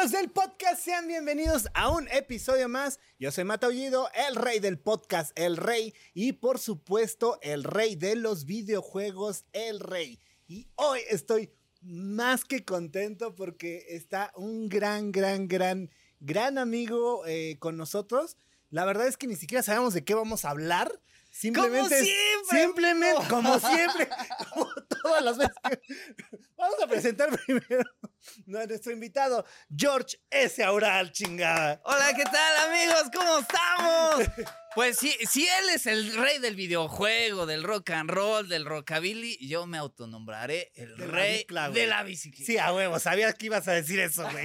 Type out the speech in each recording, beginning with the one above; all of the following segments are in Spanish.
amigos del podcast, sean bienvenidos a un episodio más. Yo soy Mataullido, el rey del podcast, el rey, y por supuesto, el rey de los videojuegos, el rey. Y hoy estoy más que contento porque está un gran, gran, gran, gran amigo eh, con nosotros. La verdad es que ni siquiera sabemos de qué vamos a hablar. Simplemente, como siempre. Simplemente, como siempre, como todas las veces. Vamos a presentar primero a nuestro invitado, George S. Aural, chingada. Hola, ¿qué tal, amigos? ¿Cómo estamos? Pues sí, si él es el rey del videojuego, del rock and roll, del rockabilly, yo me autonombraré el De la rey bicla, de la bicicleta. Sí, a huevo, sabía que ibas a decir eso, güey.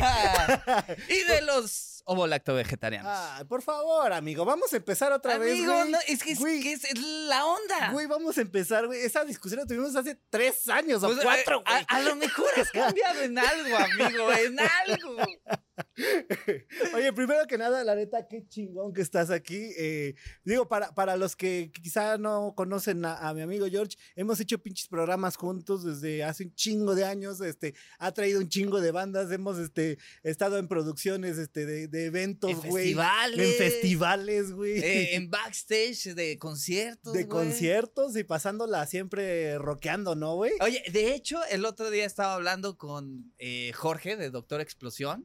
y de los ovolacto vegetarianos. Ay, por favor, amigo, vamos a empezar otra vez, Amigo, no, es que es, Güey, que es la onda. Güey, vamos a empezar, güey. Esa discusión la tuvimos hace tres años o Pues, cuatro, a, güey. a lo mejor has cambiado en algo, amigo, en algo. Oye, primero que nada, la neta, qué chingón que estás aquí. Eh, digo, para, para los que quizá no conocen a, a mi amigo George, hemos hecho pinches programas juntos desde hace un chingo de años. Este, ha traído un chingo de bandas, hemos este, estado en producciones este, de, de eventos, En güey. festivales. En festivales, güey. Eh, en backstage de conciertos. de conciertos y pasándola siempre rockeando, ¿no, güey? Oye, de hecho, el otro día estaba hablando con eh, Jorge de Doctor Explosión.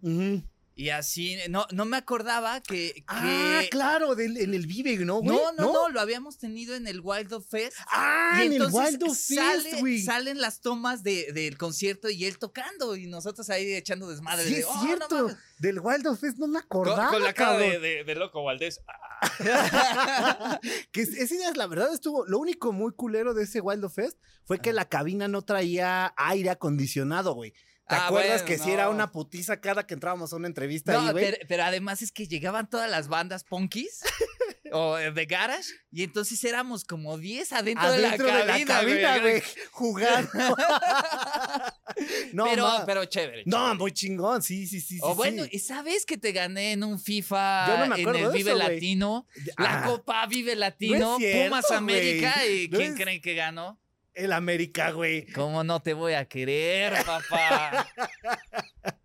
Y así, no, no me acordaba que... que- Ah, claro, del- en el Vive, ¿no, güey? no, no, no, lo habíamos tenido en el Wild of Fest. Ah, y en el Wild of sale- Fest, güey. salen las tomas de- del concierto y él tocando y nosotros ahí echando desmadre. Sí, de, es "Oh, cierto. mames". Del Wild of Fest no me acordaba. con la cara de, de- de loco Valdés. que es- ese día, la verdad, estuvo. Lo único muy culero de ese Wild of Fest fue que la cabina no traía aire acondicionado, güey. ¿Te Ah, acuerdas bueno, que sí era no. una putiza cada que entrábamos a una entrevista No, ahí, pero, pero además es que llegaban todas las bandas punkis o eh, de garage y entonces éramos como 10 adentro, Adentro de la cabina, güey, jugando. no, pero, ma- pero chévere. no, chévere. muy chingón, sí, sí, sí. O sí, bueno, sí. y sabes que te gané en un FIFA Yo no me en acuerdo el de Vive eso. Latino, la Ah, Copa Vive Latino, cierto, Pumas América y No ¿quién creen que ganó? El América, güey. ¿Cómo no te voy a querer, papá?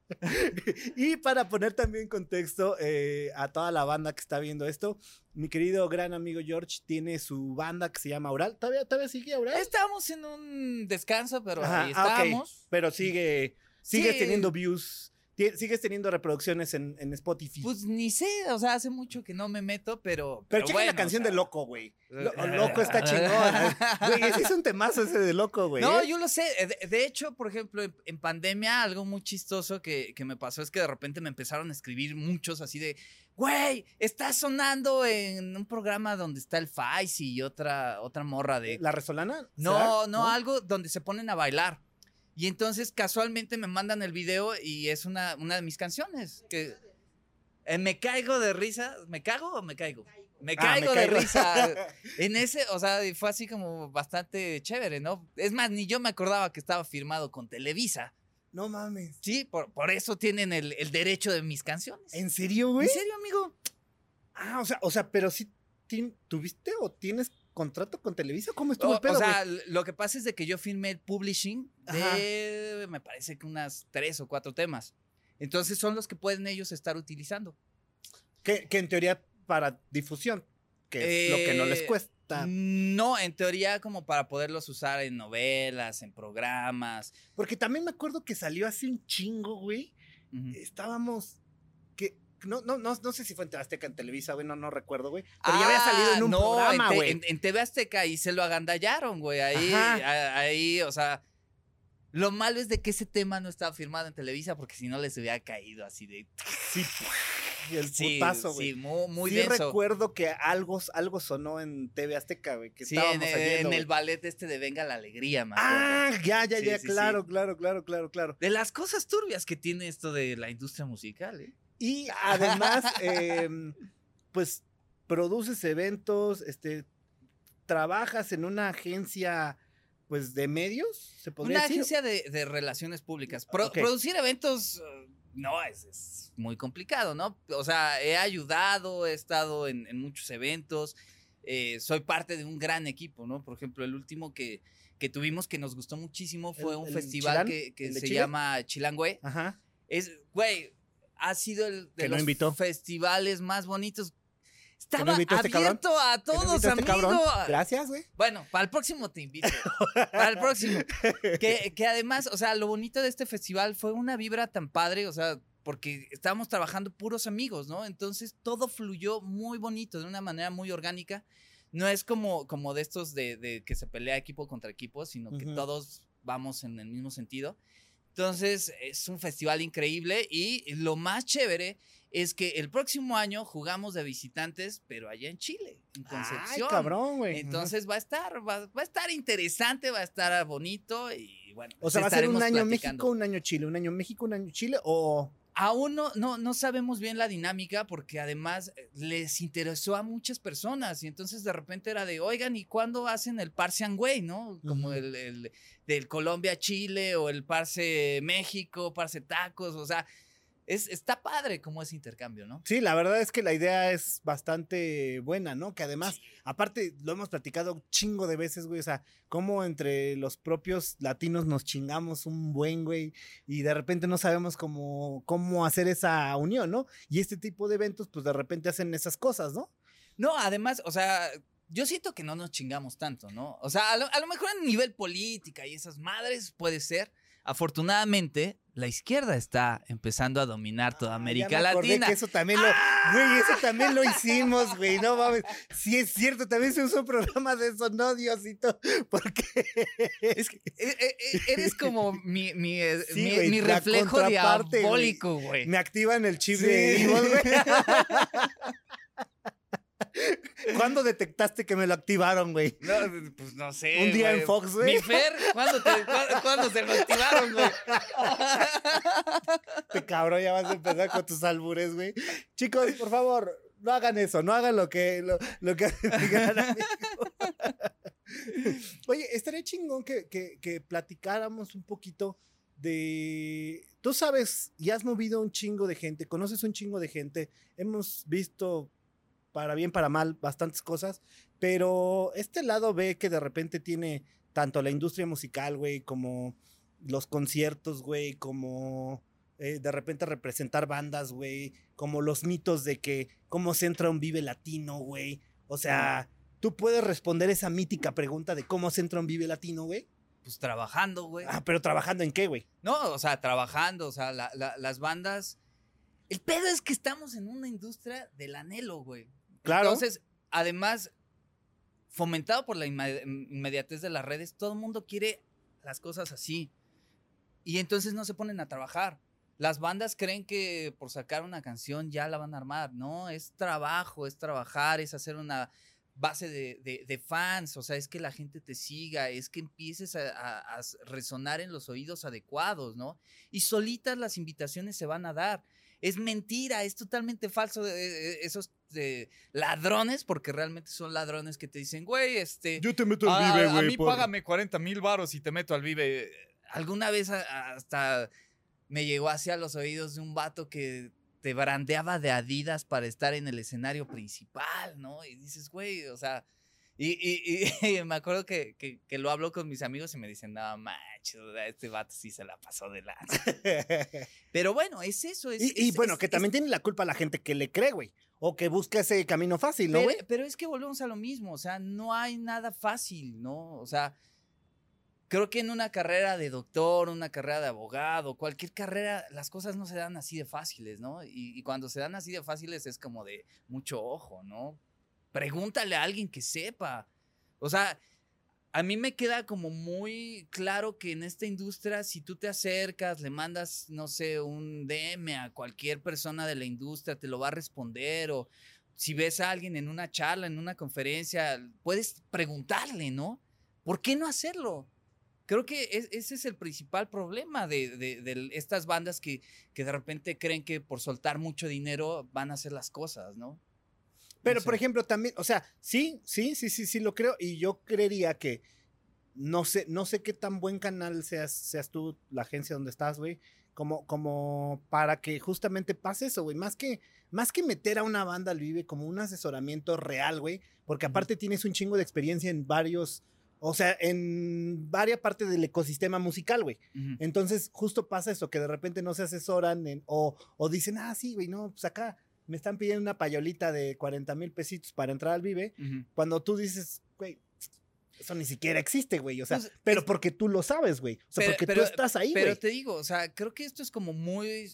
Y para poner también en contexto eh, a toda la banda que está viendo esto, mi querido gran amigo George tiene su banda que se llama Aural. ¿Todavía, todavía sigue Aural? Estamos en un descanso, pero Ajá, ahí ah, estamos. Pero sigue, sigues Sí. teniendo views, sigues teniendo reproducciones en, en Spotify. Pues ni sé, o sea, hace mucho que no me meto, pero. pero checa bueno, la canción o sea, de Loco, güey. Lo- Loco está chingón. Güey, ese es un temazo ese de Loco, güey. No, ¿eh? yo lo sé. Eh, De, de hecho, por ejemplo, en, en pandemia, algo muy chistoso que, que me pasó es que de repente me empezaron a escribir muchos así de, güey, está sonando en un programa donde está el Faisy y otra, otra morra de... ¿La Resolana? No, no, algo donde se ponen a bailar. Y entonces casualmente me mandan el video y es una, una de mis canciones. Que eh, me caigo de risa. ¿Me cago o me caigo? Me Ah, caigo me de caigo. risa. En ese, o sea, fue así como bastante chévere, ¿no? Es más, ni yo me acordaba que estaba firmado con Televisa. No mames. Sí, por, por eso tienen el, el derecho de mis canciones. ¿En serio, güey? ¿En serio, amigo? Ah, o sea, o sea, pero sí tuviste o tienes contrato con Televisa. ¿Cómo estuvo O, el pedo, o sea, lo que pasa es de que yo firmé el publishing de, me parece que unas tres o cuatro temas. Entonces son los que pueden ellos estar utilizando. que, que en teoría para difusión, que es lo que no les Eh, cuesta. No, en teoría como para poderlos usar en novelas, en programas. Porque también me acuerdo que salió hace un chingo, güey. Estábamos. No, no, no, no sé si fue en Azteca, en Televisa, güey, no, no recuerdo, güey. Pero ya había salido en Ah, un no, programa, en, güey. en, en TV Azteca ahí se lo agandallaron, güey. Ahí, a- ahí, o sea. Lo malo es de que ese tema no estaba firmado en Televisa porque si no les hubiera caído así de. Sí, el Sí, putazo, güey. sí, muy, muy sí denso. recuerdo que algo, algo sonó en TV Azteca, güey, que Sí, en, estábamos en oyendo, el ballet este de Venga la Alegría, acuerdo. Ah, ya, ya, Sí, ya, claro, claro, claro, claro, claro. De las cosas turbias que tiene esto de la industria musical, ¿eh? Y además, em, pues, produces eventos, este, trabajas en una agencia, pues, de medios, se podría Una decir. agencia de, de relaciones públicas. Pro-. Producir eventos, eh, no, es, es muy complicado, ¿no? O sea, he ayudado, he estado en, en muchos eventos, eh, soy parte de un gran equipo, ¿no? Por ejemplo, el último que, que tuvimos que nos gustó muchísimo fue ¿El- un el festival Chilán? que, que ¿El de se Chile? llama Chilangüe. Ajá. Es, güey, ha sido el de no los invitó. festivales más bonitos. ¿Que no Estaba a este abierto a ¿Que no todos, a este amigo. cabrón? Gracias, güey. Bueno, para el próximo te invito. para el próximo. Que, que además, o sea, lo bonito de este festival fue una vibra tan padre, o sea, porque estábamos trabajando puros amigos, ¿no? Entonces todo fluyó muy bonito, de una manera muy orgánica. No es como, como de estos de, de que se pelea equipo contra equipo, sino que Ujú. todos vamos en el mismo sentido. Entonces, es un festival increíble y lo más chévere es que el próximo año jugamos de visitantes, pero allá en Chile, en Ay, Concepción. cabrón, güey. Entonces va a estar, va, va a estar interesante, va a estar bonito y bueno. O sea, ¿va a ser un año platicando. México, un año Chile? ¿Un año México, un año Chile? ¿O Aún no, no, no sabemos bien la dinámica porque además eh, les interesó a muchas personas y entonces de repente era de, oigan, ¿y cuándo hacen el Parse Way, no? Como el del Colombia-Chile o el Parse México, Parse Tacos, o sea, es, está padre como ese intercambio, ¿no? Sí, la verdad es que la idea es bastante buena, ¿no? Que además, aparte, lo hemos platicado un chingo de veces, güey, o sea, cómo entre los propios latinos nos chingamos un buen, güey, y de repente no sabemos cómo, cómo hacer esa unión, ¿no? Y este tipo de eventos, pues de repente hacen esas cosas, ¿no? No, además, o sea, yo siento que no nos chingamos tanto, ¿no? O sea, a lo, a lo mejor en nivel política y esas madres puede ser. Afortunadamente, la izquierda está empezando a dominar toda Ah, América ya me Latina. Que eso también lo, güey, eso también lo hicimos, güey, no mames. Sí es cierto, también se usó un programa de eso, no, Diosito, porque Es que, eh, eh, eh, eres como mi, mi, Sí, mi- güey, mi la reflejo contraparte, güey. diabólico, güey. me activan el chip Sí. de Evil, güey. ¿Cuándo detectaste que me lo activaron, güey? No, pues no sé. Un día en. Fox, güey. Mi Fer, ¿cuándo, te, cuándo, cuándo se lo activaron, güey? Te cabrón, ya vas a empezar con tus albures, güey. Chicos, por favor, no hagan eso, no hagan lo que, lo, lo que. Oye, estaría chingón que, que, que platicáramos un poquito de. Tú sabes, y has movido un chingo de gente, conoces un chingo de gente, hemos visto para bien, para mal, bastantes cosas, pero este lado ve que de repente tiene tanto la industria musical, güey, como los conciertos, güey, como eh, de repente representar bandas, güey, como los mitos de que cómo se entra un Vive Latino, güey. O sea, tú puedes responder esa mítica pregunta de cómo se entra un Vive Latino, güey. Pues trabajando, güey. Ah, pero trabajando en qué, güey. No, o sea, trabajando, o sea, la- la- las bandas. El pedo es que estamos en una industria del anhelo, güey. Entonces, además, fomentado por la inme- inmediatez de las redes, todo el mundo quiere las cosas así. Y entonces no se ponen a trabajar. Las bandas creen que por sacar una canción ya la van a armar. No, es trabajo, es trabajar, es hacer una base de, fans, o sea, es que la gente te siga, es que empieces a resonar en los oídos adecuados, ¿no? Y solitas las invitaciones se van a dar. Es mentira, es totalmente falso. eh, eh, esos eh, ladrones, porque realmente son ladrones que te dicen, güey, este. Yo te meto "Ah, a mí págame 40 mil varos y te meto al Vive. Alguna vez hasta me llegó hacia los oídos de un vato que te brandeaba de Adidas para estar en el escenario principal, ¿no? Y dices, güey, o sea. Y, y- y me acuerdo que, que- que lo hablo con mis amigos y me dicen, no, macho, este vato sí se la pasó de lanza. Pero bueno, es eso. Es, y, y bueno, es- que también tiene la culpa la gente que le cree, güey. O que busca ese camino fácil, ¿no, pero, es que volvemos a lo mismo, o sea, no hay nada fácil, ¿no? O sea, creo que en una carrera de doctor, una carrera de abogado, cualquier carrera, las cosas no se dan así de fáciles, ¿no? Y, y cuando se dan así de fáciles es como de mucho ojo, ¿no? Pregúntale a alguien que sepa. O sea, a mí me queda como muy claro que en esta industria, si tú te acercas, le mandas, no sé, un DM a cualquier persona de la industria, te lo va a responder o si ves a alguien en una charla, en una conferencia, puedes preguntarle, ¿no? ¿Por qué no hacerlo? Creo que es- ese es el principal problema de, estas bandas que de repente creen que por soltar mucho dinero van a hacer las cosas, ¿no? Pero, por ejemplo, también, o sea, sí, sí, sí, sí, sí lo creo. Y yo creería que no sé, no sé qué tan buen canal seas, seas tú, la agencia donde estás, güey. Como, como para que justamente pase eso, güey. Más que, más que meter a una banda al vive como un asesoramiento real, güey. Porque aparte tienes un chingo de experiencia en varios O sea, en varias partes del ecosistema musical, güey. Entonces, justo pasa eso, que de repente no se asesoran en- o, o dicen, ah, sí, güey, no, pues acá me están pidiendo una payolita de 40 mil pesitos para entrar al Vive. Cuando tú dices, güey, eso ni siquiera existe, güey. O sea, Pues, pero porque tú lo sabes, güey. O sea, Pero- porque pero- tú estás ahí, Pero te digo, o sea, creo que esto es como muy,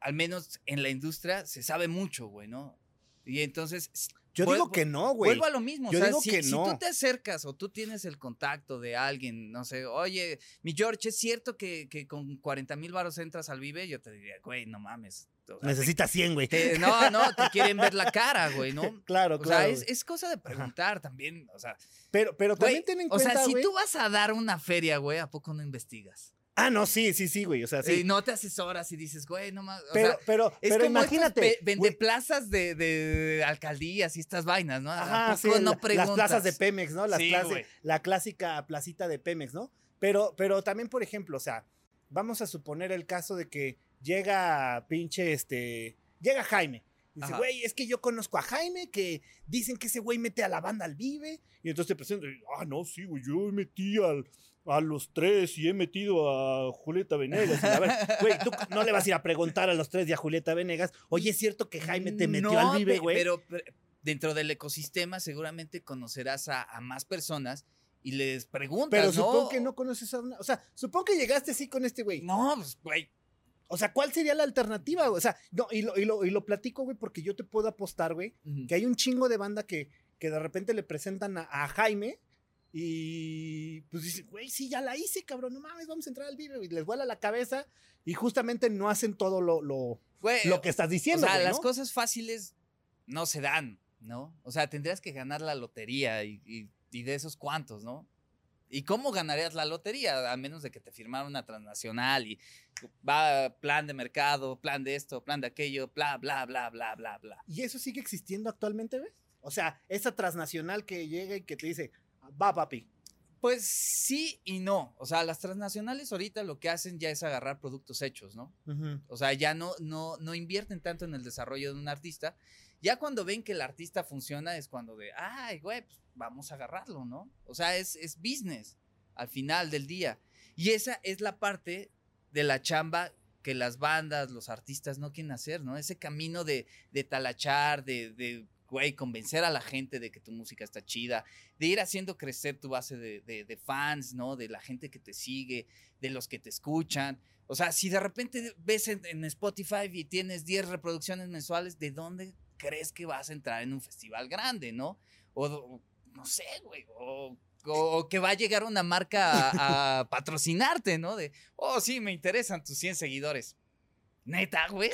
al menos en la industria, se sabe mucho, güey, ¿no? Y entonces, Yo digo que no, güey. vuelvo a lo mismo. Yo o sea, digo si, que si no. tú te acercas o tú tienes el contacto de alguien, no sé, oye, mi George, ¿es cierto que, que con 40 mil baros entras al Vive? Yo te diría, güey, no mames. O sea, Necesitas 100, güey. te- no, no, te quieren ver la cara, güey, ¿no? Claro, O claro. sea, es, es cosa de preguntar también, o sea, Pero, pero güey, también ten en o sea, cuenta, si güey. tú vas a dar una feria, güey, ¿a poco no investigas? Ah, no, sí, sí, sí, güey. O sea, sí. Y no te asesoras y dices, güey, no más. O pero, sea, pero, es pero como imagínate. Estas ve- güey, vendeplazas de, de alcaldías y estas vainas, ¿no? ¿A Ajá, sí, poco no la- preguntas? las plazas de Pemex, ¿no? Las Sí, clase- la clásica placita de Pemex, ¿no? Pero, pero también, por ejemplo, o sea, vamos a suponer el caso de que llega pinche, este, llega Jaime. Dice, güey, es que yo conozco a Jaime que dicen que ese güey mete a la banda al Vive. Y entonces te presento, y, ah, no, sí, güey, yo metí al, a los tres y he metido a Julieta Venegas. Y a ver, güey, tú no le vas a ir a preguntar a los tres y a Julieta Venegas, oye, ¿es cierto que Jaime te metió No, al Vive, güey? Pero, pero dentro del ecosistema seguramente conocerás a, a más personas y les preguntas, Pero ¿no? supongo que no conoces a una. O sea, supongo que llegaste así con este güey. No, pues, güey. O sea, ¿cuál sería la alternativa? O sea, no, y lo, y lo, y lo platico, güey, porque yo te puedo apostar, güey, que hay un chingo de banda que, que de repente le presentan a, a Jaime y pues dicen, güey, sí, ya la hice, cabrón, no mames, vamos a entrar al video. Y les vuela la cabeza y justamente no hacen todo lo, lo, Güey, lo que estás o diciendo. sea, güey, las cosas fáciles no se dan, ¿no? O sea, tendrías que ganar la lotería y, y- y de esos cuantos, ¿no? ¿Y cómo ganarías la lotería? A menos de que te firmara una transnacional y va plan de mercado, plan de esto, plan de aquello, bla, bla, bla, bla, bla, bla. ¿Y eso sigue existiendo actualmente, ves? O sea, esa transnacional que llega y que te dice, va, papi. Pues sí y no. O sea, las transnacionales ahorita lo que hacen ya es agarrar productos hechos, ¿no? O sea, ya no, no, no invierten tanto en el desarrollo de un artista. Ya cuando ven que el artista funciona es cuando de, ay, güey, pues vamos a agarrarlo, ¿no? O sea, es, es business al final del día. Y esa es la parte de la chamba que las bandas, los artistas no quieren hacer, ¿no? Ese camino de, de talachar, de, de, güey, convencer a la gente de que tu música está chida, de ir haciendo crecer tu base de, de- fans, ¿no? De la gente que te sigue, de los que te escuchan. O sea, si de repente ves en, en Spotify y tienes 10 reproducciones mensuales, ¿de dónde crees que vas a entrar en un festival grande, no? O, o no sé, güey, o, o que va a llegar una marca a, a patrocinarte, ¿no? De, oh, sí, me interesan tus 100 seguidores. Neta, güey.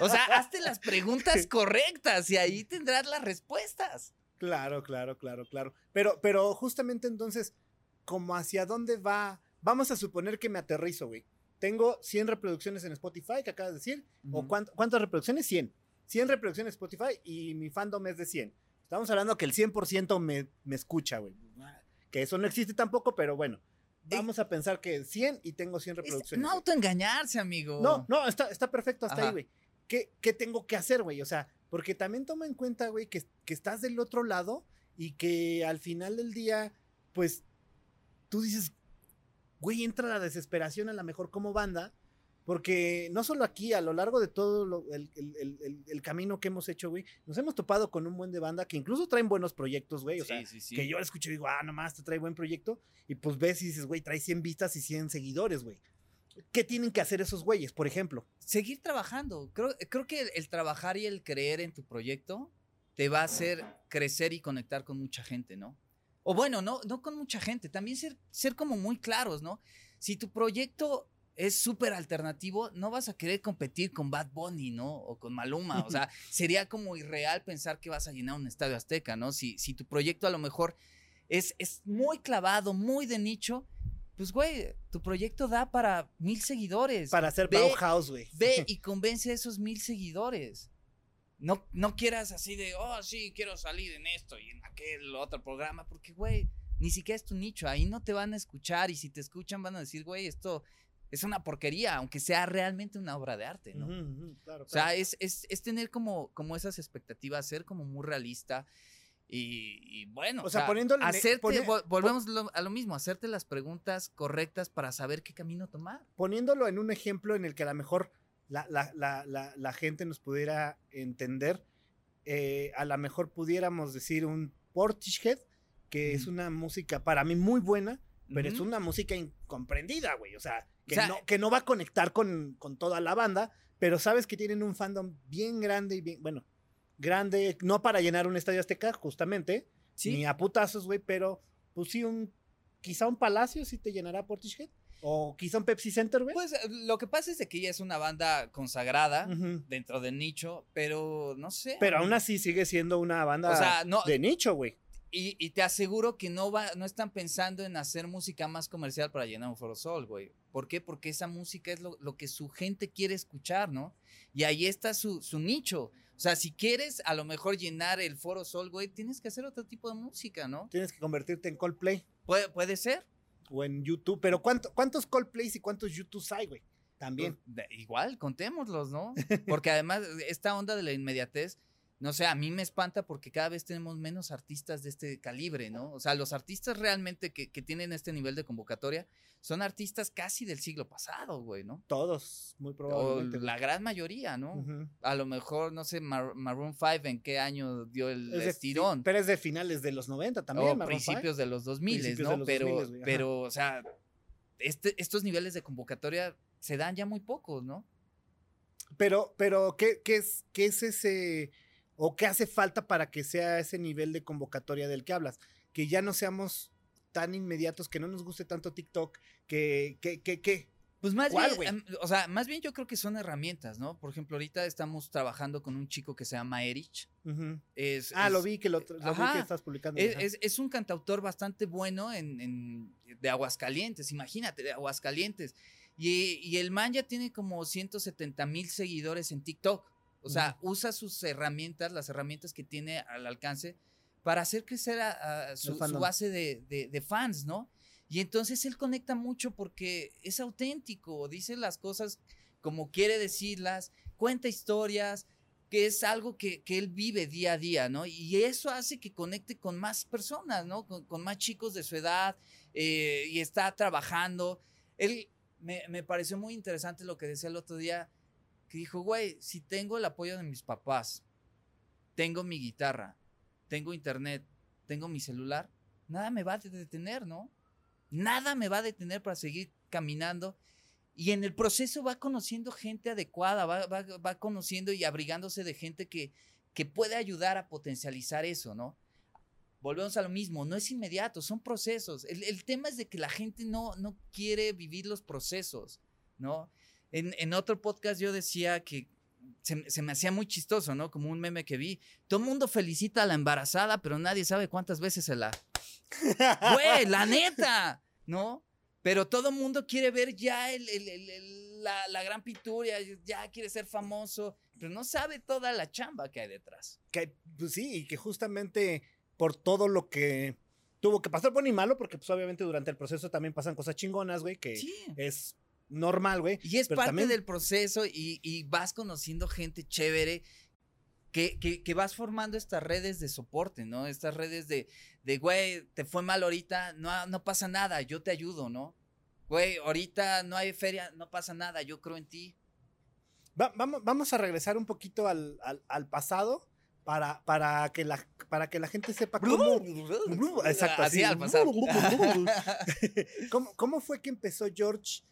O sea, hazte las preguntas correctas y ahí tendrás las respuestas. Claro, claro, claro, claro. Pero, pero justamente entonces, como hacia dónde va, vamos a suponer que me aterrizo, güey. Tengo 100 reproducciones en Spotify, que acabas de decir, o cuánto- ¿cuántas reproducciones? 100. 100 reproducciones Spotify y mi fandom es de 100. Estamos hablando que el 100% me, me escucha, güey. Que eso no existe tampoco, pero bueno. Vamos a pensar que 100 y tengo 100 Es reproducciones. no güey. autoengañarse, amigo. No, no, está, está perfecto hasta Ajá. ahí, güey. ¿Qué, ¿Qué tengo que hacer, güey? O sea, porque también toma en cuenta, güey, que, que estás del otro lado y que al final del día, pues, tú dices, güey, entra la desesperación a lo mejor como banda, porque no solo aquí, a lo largo de todo lo- el, el- el- el- camino que hemos hecho, güey, nos hemos topado con un buen de banda que incluso traen buenos proyectos, güey. O sea, sí, sí, sí. que yo escucho y digo, ah, nomás te trae buen proyecto. Y pues ves y dices, güey, trae 100 vistas y 100 seguidores, güey. ¿Qué tienen que hacer esos güeyes, por ejemplo? seguir trabajando. Creo, creo que el, el trabajar y el creer en tu proyecto te va a hacer crecer y conectar con mucha gente, ¿no? O bueno, no, no con mucha gente, también ser, ser como muy claros, ¿no? Si tu proyecto es súper alternativo, no vas a querer competir con Bad Bunny, ¿no? O con Maluma. O sea, sería como irreal pensar que vas a llenar un estadio azteca, ¿no? Si, si tu proyecto a lo mejor es, es muy clavado, muy de nicho, pues, güey, tu proyecto da para mil seguidores. Para hacer Ve- Bauhaus, güey. Ve y convence a esos mil seguidores. No, no quieras así de, oh, sí, quiero salir en esto y en aquel otro programa, porque, güey, ni siquiera es tu nicho. Ahí no te van a escuchar y si te escuchan van a decir, güey, esto es una porquería, aunque sea realmente una obra de arte, ¿no? Ujú, claro, O sea, claro. es, es, es tener como, como esas expectativas, ser como muy realista Y, y bueno, O sea, poniéndole- hacerte, pone- volvemos a lo mismo, hacerte las preguntas correctas para saber qué camino tomar. Poniéndolo en un ejemplo en el que a lo mejor la, la- la- la- gente nos pudiera entender, eh, a lo mejor pudiéramos decir un Portishead, que es Ujú. una música para mí muy buena, pero es Ujú. una música incomprendida, güey. O sea, que, O sea, no, que no va a conectar con, con toda la banda, pero sabes que tienen un fandom bien grande y bien, bueno, grande, no para llenar un estadio azteca, justamente, Sí. ni a putazos, güey, pero pues sí, un, quizá un palacio sí te llenará Portishead, o quizá un Pepsi Center, güey. Pues lo que pasa es de que ella es una banda consagrada dentro del nicho, pero no sé. Pero aún así sigue siendo una banda O sea, no, de nicho, güey. y, y te aseguro que no va, no están pensando en hacer música más comercial para llenar un Foro Sol, güey. ¿Por qué? Porque esa música es lo, lo que su gente quiere escuchar, ¿no? Y ahí está su, su nicho. O sea, si quieres a lo mejor llenar el Foro Sol, güey, tienes que hacer otro tipo de música, ¿no? Tienes que convertirte en Coldplay Puede, puede ser. o en YouTube. Pero ¿cuánto- ¿cuántos Coldplays y cuántos YouTubes hay, güey? También. Pues, igual, contémoslos, ¿no? Porque además, esta onda de la inmediatez, no sé, a mí me espanta porque cada vez tenemos menos artistas de este calibre, ¿no? O sea, los artistas realmente que, que tienen este nivel de convocatoria son artistas casi del siglo pasado, güey, ¿no? Todos, muy probablemente. la gran mayoría, ¿no? A lo mejor, no sé, Mar- Maroon 5 en qué año dio el Es estirón. pero es de finales de los 90 también. o Maroon principios de los 2000, Principios ¿no? los pero, 2000, güey, ajá. pero, o sea, este, estos niveles de convocatoria se dan ya muy pocos, ¿no? Pero, pero ¿qué, qué es, ¿qué es ese o qué hace falta para que sea ese nivel de convocatoria del que hablas? Que ya no seamos tan inmediatos, que no nos guste tanto TikTok, que, que, que, que. Pues más ¿Cuál, bien, em, o sea, más bien yo creo que son herramientas, ¿no? Por ejemplo, ahorita estamos trabajando con un chico que se llama Erich. Es, Ah, es- lo vi que lo, lo vi que estás publicando. Es, ajá. es- es un cantautor bastante bueno en, en- de Aguascalientes, imagínate, de Aguascalientes. Y, y el man ya tiene como 170 mil seguidores en TikTok. O sea, usa sus herramientas, las herramientas que tiene al alcance, para hacer crecer a, a su, base de, de- de fans, ¿no? Y entonces él conecta mucho porque es auténtico, dice las cosas como quiere decirlas, cuenta historias, que es algo que, que él vive día a día, ¿no? Y eso hace que conecte con más personas, ¿no? Con, con más chicos de su edad eh, y está trabajando. Él me, me pareció muy interesante lo que decía el otro día, dijo, güey, si tengo el apoyo de mis papás, tengo mi guitarra, tengo internet, tengo mi celular, nada me va a detener, ¿no? Nada me va a detener para seguir caminando. Y en el proceso va conociendo gente adecuada, va, va- va conociendo y abrigándose de gente que, que puede ayudar a potencializar eso, ¿no? Volvemos a lo mismo, no es inmediato, son procesos. El, el tema es de que la gente no, no quiere vivir los procesos, ¿no? En, en otro podcast yo decía que se, se me hacía muy chistoso, ¿no? Como un meme que vi. Todo el mundo felicita a la embarazada, pero nadie sabe cuántas veces se la... Güey, la neta, ¿no? Pero todo el mundo quiere ver ya el- el- el- el- la, la gran pintura, ya quiere ser famoso, pero no sabe toda la chamba que hay detrás. que, pues sí, y que justamente por todo lo que tuvo que pasar, bueno y malo, porque pues obviamente durante el proceso también pasan cosas chingonas, güey, que Sí. es normal, güey. Y es parte también- del proceso y, y vas conociendo gente chévere que, que- que vas formando estas redes de soporte, ¿no? Estas redes de, de güey, te fue mal ahorita, no, no pasa nada, yo te ayudo, ¿no? Güey, ahorita no hay feria, no pasa nada, yo creo en ti. Va- vamos, vamos a regresar un poquito al, al- al pasado para, para, que la, para que la gente sepa cómo... Exacto, así así. al pasar. ¿Cómo, cómo fue que empezó George?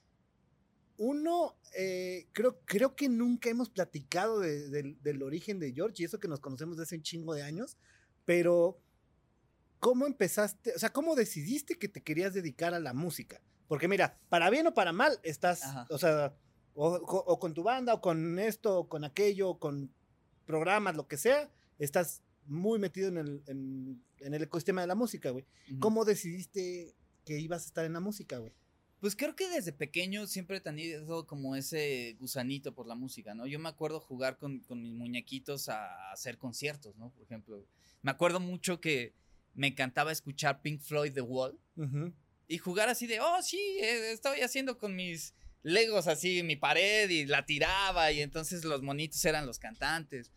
Uno, eh, creo, creo que nunca hemos platicado de- del- del origen de George y eso que nos conocemos desde hace un chingo de años, pero ¿cómo empezaste? O sea, ¿cómo decidiste que te querías dedicar a la música? Porque mira, para bien o para mal, estás, Ajá. o sea, o, o- o con tu banda, o con esto, o con aquello, o con programas, lo que sea, estás muy metido en el, en, en el ecosistema de la música, güey. ¿Cómo decidiste que ibas a estar en la música, güey? Pues creo que desde pequeño siempre he tenido como ese gusanito por la música, ¿no? Yo me acuerdo jugar con, con mis muñequitos a, hacer conciertos, ¿no? Por ejemplo, me acuerdo mucho que me encantaba escuchar Pink Floyd The Wall Ujú. y jugar así de, oh, sí, eh, estoy haciendo con mis legos así mi pared y la tiraba y entonces los monitos eran los cantantes.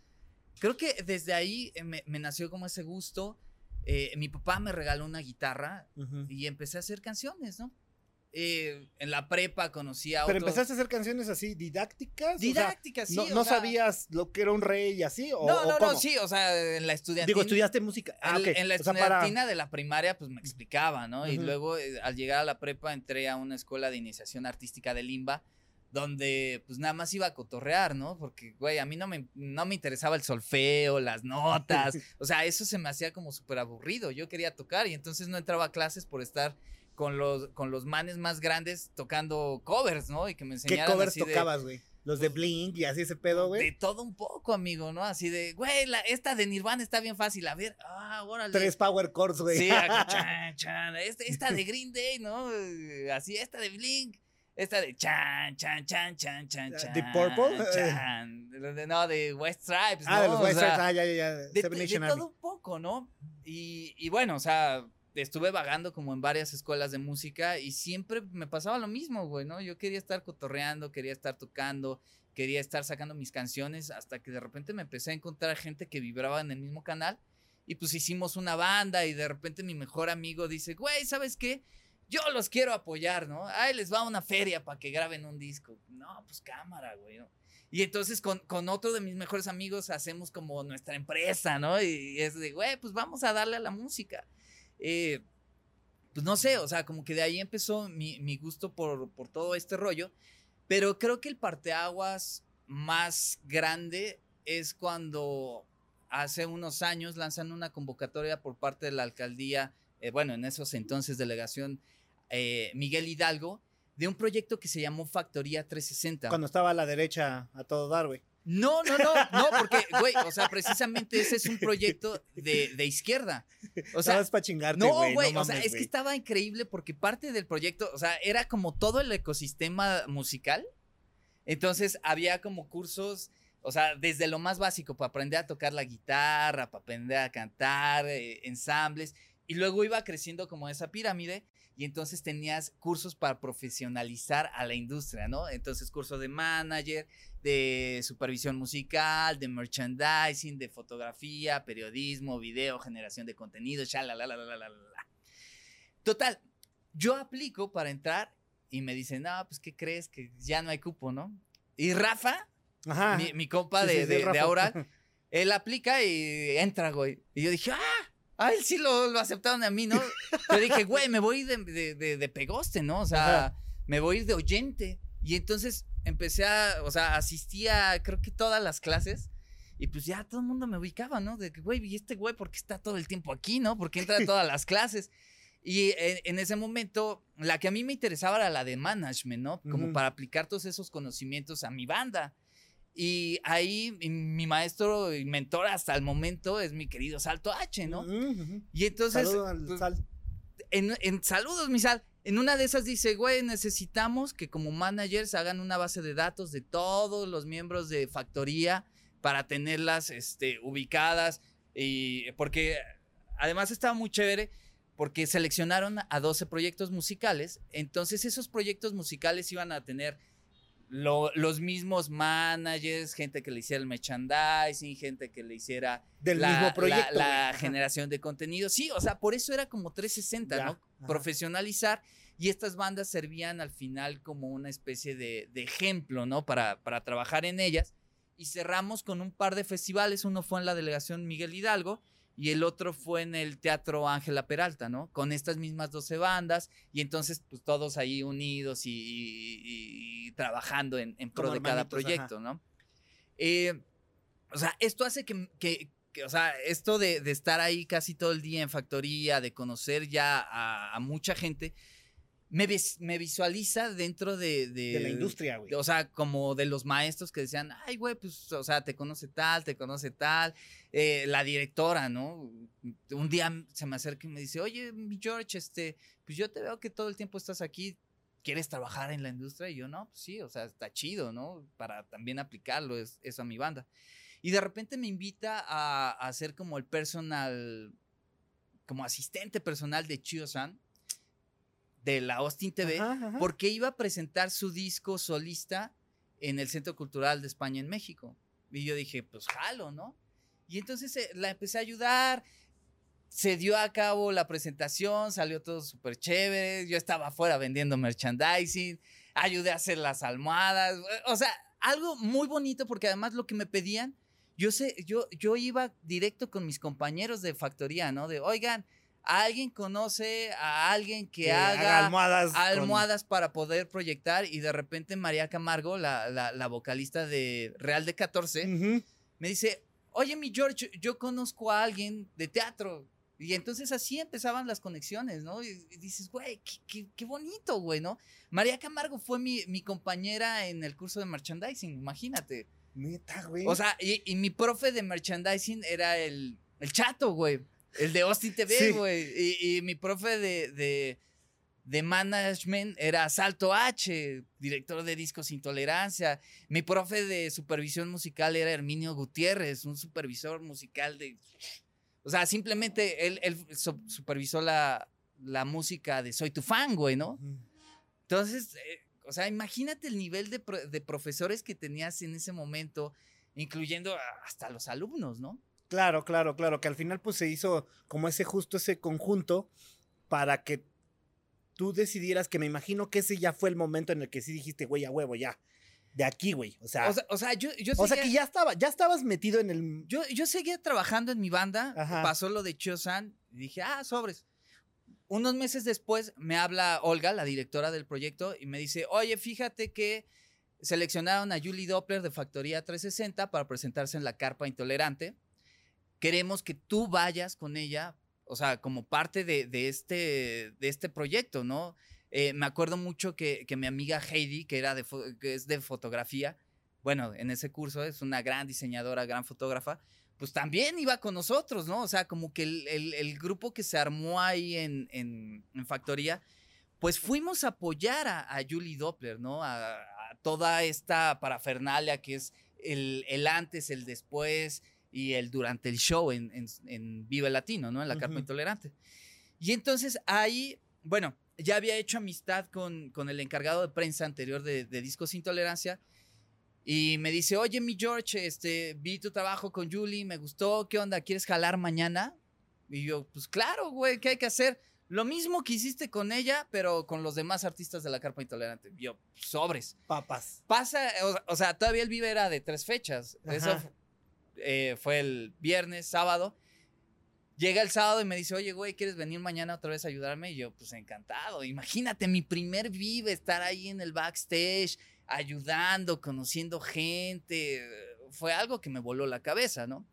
Creo que desde ahí eh, me, me nació como ese gusto eh, mi papá me regaló una guitarra Ujú. y empecé a hacer canciones, ¿no? Eh, en la prepa conocí a Pero otros- empezaste a hacer canciones así didácticas. o sea, Didácticas, sí. no, o no sea, sabías lo que era un rey y así. O, No, o no, cómo? no, sí, o sea, en la estudiantina. Digo, estudiaste música. Ah, en, la O sea, para- estudiantina de la primaria, pues me explicaba, ¿no? Y luego, eh, al llegar a la prepa, entré a una escuela de iniciación artística de Limba, donde pues nada más iba a cotorrear, ¿no? Porque, güey, a mí no me, no me interesaba el solfeo, las notas, o sea, eso se me hacía como súper aburrido. Yo quería tocar y entonces no entraba a clases por estar con los, con los manes más grandes tocando covers, ¿no? Y que me ¿Qué enseñaran covers así de- tocabas, güey? Los de Blink y así ese pedo, de güey. todo un poco, amigo, ¿no? Así de, güey, la- esta de Nirvana está bien fácil. A ver, ah, órale. Tres power chords, güey. Sí, acá, chan, chan. Este- esta de Green Day, ¿no? Eh, Así, esta de Blink. Esta de chan, chan, chan, chan, chan, chan. ¿De Purple? Chan. De- No, de West Stripes, ¿no? ah, de los O White sea, Stripes. Ah, ya, ya, ya. de, de todo un poco, ¿no? Y, y bueno, o sea, estuve vagando como en varias escuelas de música y siempre me pasaba lo mismo, güey, ¿no? Yo quería estar cotorreando, quería estar tocando, quería estar sacando mis canciones hasta que de repente me empecé a encontrar gente que vibraba en el mismo canal y pues hicimos una banda y de repente mi mejor amigo dice, güey, ¿sabes qué? Yo los quiero apoyar, ¿no? Ahí les va una feria para que graben un disco. No, pues cámara, güey. Y entonces con, con otro de mis mejores amigos hacemos como nuestra empresa, ¿no? Y es de, güey, pues vamos a darle a la música. Eh, pues no sé, o sea, como que de ahí empezó mi, gusto por, todo este rollo. Pero creo que el parteaguas más grande es cuando hace unos años lanzan una convocatoria por parte de la alcaldía, eh, bueno, en esos entonces delegación eh, Miguel Hidalgo, de un proyecto que se llamó Factoría 360. Cuando estaba a la derecha a todo dar, güey. No, no, no, no, porque, güey, o sea, precisamente ese es un proyecto de, de izquierda. O sea, para chingarte, no, güey. güey, no o sea, mames, es que estaba increíble porque parte del proyecto, o sea, era como todo el ecosistema musical. Entonces había como cursos, o sea, desde lo más básico, para aprender a tocar la guitarra, para aprender a cantar, eh, ensambles, y luego iba creciendo como esa pirámide. Y entonces tenías cursos para profesionalizar a la industria, ¿no? Entonces curso de manager, de supervisión musical, de merchandising, de fotografía, periodismo, video, generación de contenido, la Total, yo aplico para entrar y me dicen, no, pues, ¿qué crees? Que ya no hay cupo, ¿no? Y Rafa, Ajá. mi, mi compa Sí, de, sí, de, de. Aural, él aplica y entra, güey. Y yo dije, ah, a él sí lo, lo aceptaron a mí, ¿no? Yo dije, güey, me voy de, de, de- de pegoste, ¿no? O sea, Ajá. me voy a ir de oyente. Y entonces empecé a, o sea, asistía creo que todas las clases. Y pues ya todo el mundo me ubicaba, ¿no? De que, güey, ¿y este güey por qué está todo el tiempo aquí, no? Porque entra a todas las clases. Y en, en ese momento, la que a mí me interesaba era la de management, ¿no? Como Ujú. para aplicar todos esos conocimientos a mi banda. Y ahí mi, maestro y mentor hasta el momento es mi querido Salto H, ¿no? Y entonces, Saludo al pues, sal. en, en saludos, mi sal. En una de esas dice, güey, necesitamos que como managers hagan una base de datos de todos los miembros de factoría para tenerlas este, ubicadas. Y porque además estaba muy chévere porque seleccionaron a 12 proyectos musicales. Entonces esos proyectos musicales iban a tener lo- los mismos managers, gente que le hiciera el merchandising, gente que le hiciera Del la, mismo proyecto. la generación de contenido. Sí, o sea, por eso era como 360, Ya, ¿no? ajá. Profesionalizar. Y estas bandas servían al final como una especie de, de ejemplo, ¿no? Para, para trabajar en ellas. Y cerramos con un par de festivales. Uno fue en la delegación Miguel Hidalgo y el otro fue en el Teatro Ángela Peralta, ¿no? Con estas mismas 12 bandas y entonces pues todos ahí unidos y, y- y trabajando en, en pro Como de cada ajá. proyecto, ¿no? Eh, o sea, esto hace que, que- que, o sea, esto de, de estar ahí casi todo el día en factoría, de conocer ya a, a mucha gente, me, vis- me visualiza dentro de... De la industria, güey. O sea, como de los maestros que decían, ay, güey, pues, o sea, te conoce tal, te conoce tal. Eh, la directora, ¿no? Un día se me acerca y me dice, oye, George, este, pues yo te veo que todo el tiempo estás aquí. ¿Quieres trabajar en la industria? Y yo, no, pues sí, o sea, está chido, ¿no? Para también aplicarlo es- eso a mi banda. Y de repente me invita a, a ser como el personal, como asistente personal de Chio-san, de la Austin TV Ajá, ajá. porque iba a presentar su disco solista en el Centro Cultural de España en México. Y yo dije, pues jalo, ¿no? Y entonces eh, la empecé a ayudar. se dio a cabo la presentación, salió todo súper chévere. Yo estaba afuera vendiendo merchandising, ayudé a hacer las almohadas. O sea, algo muy bonito porque además lo que me pedían, yo sé, yo, yo iba directo con mis compañeros de factoría, ¿no? De, oigan, ¿alguien conoce a alguien que, haga, almohadas, almohadas para poder proyectar? Y de repente María Camargo, la, la, vocalista de Real de 14, me dice, oye, mi George, yo conozco a alguien de teatro. Y entonces así empezaban las conexiones, ¿no? Y, dices, güey, qué, qué, bonito, güey, ¿no? María Camargo fue mi, mi, compañera en el curso de merchandising, imagínate. Neta, güey. O sea, y, y, mi profe de merchandising era el, el chato, güey. El de Austin TV, güey. Y, y, mi profe de, de, de, management era Salto H, director de Discos Intolerancia. Mi profe de supervisión musical era Herminio Gutiérrez, un supervisor musical de o sea, simplemente él, supervisó la, música de Soy tu fan, güey, ¿no? Entonces, eh, o sea, imagínate el nivel de, profesores que tenías en ese momento, incluyendo hasta los alumnos, ¿no? Claro, claro, claro, que al final pues se hizo como ese justo ese conjunto para que tú decidieras que me imagino que ese ya fue el momento en el que sí dijiste, güey, a huevo, ya de aquí, güey. O sea, o sea, yo, yo o sea que ya estaba, ya estabas metido en el. Yo, yo seguía trabajando en mi banda. Pasó lo de Chosan. Y dije, ah, sobres. Unos meses después me habla Olga, la directora del proyecto, y me dice, oye, fíjate que seleccionaron a Julie Doppler de Factoría 360 para presentarse en la Carpa Intolerante. Queremos que tú vayas con ella, o sea, como parte de, este, de este proyecto, ¿no? Eh, me acuerdo mucho que, mi amiga Heidi, que, era de, que es de fotografía, bueno, en ese curso es una gran diseñadora, gran fotógrafa, pues también iba con nosotros, ¿no? O sea, como que el, grupo que se armó ahí en, en, Factoría, pues fuimos a apoyar a, Julie Doppler, ¿no? A, toda esta parafernalia que es el, antes, el después y el durante el show en, en, Vive Latino, ¿no? En la Carpa Intolerante. Y entonces ahí, bueno, ya había hecho amistad con, con el encargado de prensa anterior de, de, Discos Intolerancia. Y me dice, oye, mi George, este, vi tu trabajo con Julie, me gustó, ¿qué onda? ¿Quieres jalar mañana? Y yo, pues claro, güey, ¿qué hay que hacer? Lo mismo que hiciste con ella, pero con los demás artistas de la Carpa Intolerante. Yo, sobres. Papas. Pasa, o, sea, todavía el Vive era de tres fechas. Eso eh, fue el viernes, sábado. Llega el sábado y me dice, oye, güey, ¿quieres venir mañana otra vez a ayudarme? Y yo, pues encantado. Imagínate, mi primer vive, estar ahí en el backstage, ayudando, conociendo gente. Fue algo que me voló la cabeza, ¿no?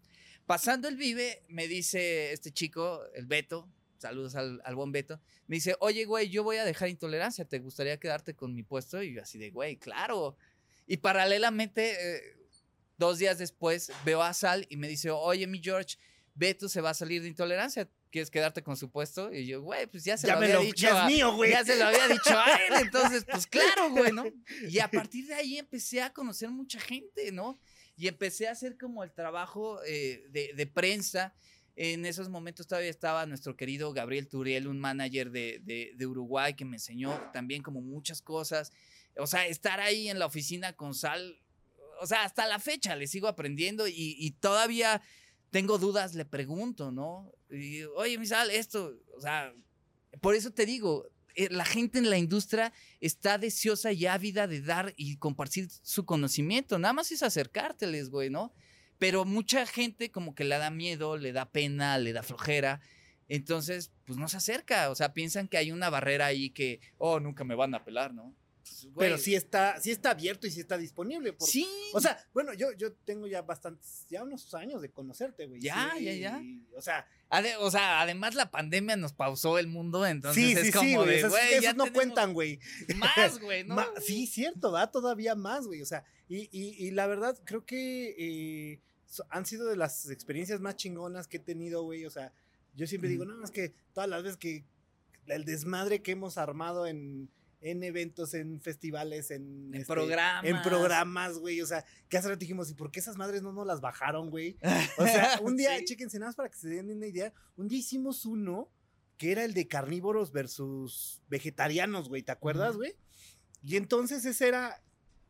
Pasando el vive, me dice este chico, el Beto, saludos al, buen Beto, me dice, oye, güey, yo voy a dejar intolerancia, ¿te gustaría quedarte con mi puesto? Y yo así de, güey, claro. Y paralelamente, eh, dos días después, veo a Sal y me dice, oye, mi George, Beto se va a salir de intolerancia. ¿Quieres quedarte con su puesto? Y yo, güey, pues ya se lo había dicho. Ya es mío, güey. Ya se lo había dicho a él. Entonces, pues claro, güey, ¿no? Y a partir de ahí empecé a conocer mucha gente, ¿no? Y empecé a hacer como el trabajo eh, de, prensa. En esos momentos todavía estaba nuestro querido Gabriel Turiel, un manager de, de, Uruguay que me enseñó también como muchas cosas. O sea, estar ahí en la oficina con Sal, o sea, hasta la fecha le sigo aprendiendo y, todavía tengo dudas, le pregunto, ¿no? Y, Oye, Misal, esto, o sea, por eso te digo, eh, la gente en la industria está deseosa y ávida de dar y compartir su conocimiento. Nada más es acercárteles, güey, ¿no? Pero mucha gente como que le da miedo, le da pena, le da flojera. Entonces, pues no se acerca. O sea, piensan que hay una barrera ahí que, oh, nunca me van a pelar, ¿no? Pero sí está, sí está abierto y sí está disponible. sí. O sea, bueno, yo, yo tengo ya bastantes, ya unos años de conocerte, güey. Ya, ya, ya. o sea. o sea, además la pandemia nos pausó el mundo, entonces sí, es sí, como de, güey, esos no cuentan, güey. Más, güey, ¿no? sí, cierto, da todavía más, güey. O sea, y, y, y la verdad, creo que eh, han sido de las experiencias más chingonas que he tenido, güey. O sea, yo siempre digo, no, es que todas las veces que el desmadre que hemos armado en en eventos, en festivales, en, en este, programas. En programas, güey. O sea, que hace rato dijimos, ¿y por qué esas madres no nos las bajaron, güey? O sea, un día, ¿Sí? chéquense, nada más para que se den una idea. Un día hicimos uno que era el de carnívoros versus vegetarianos, güey. ¿Te acuerdas, güey? Y entonces ese era.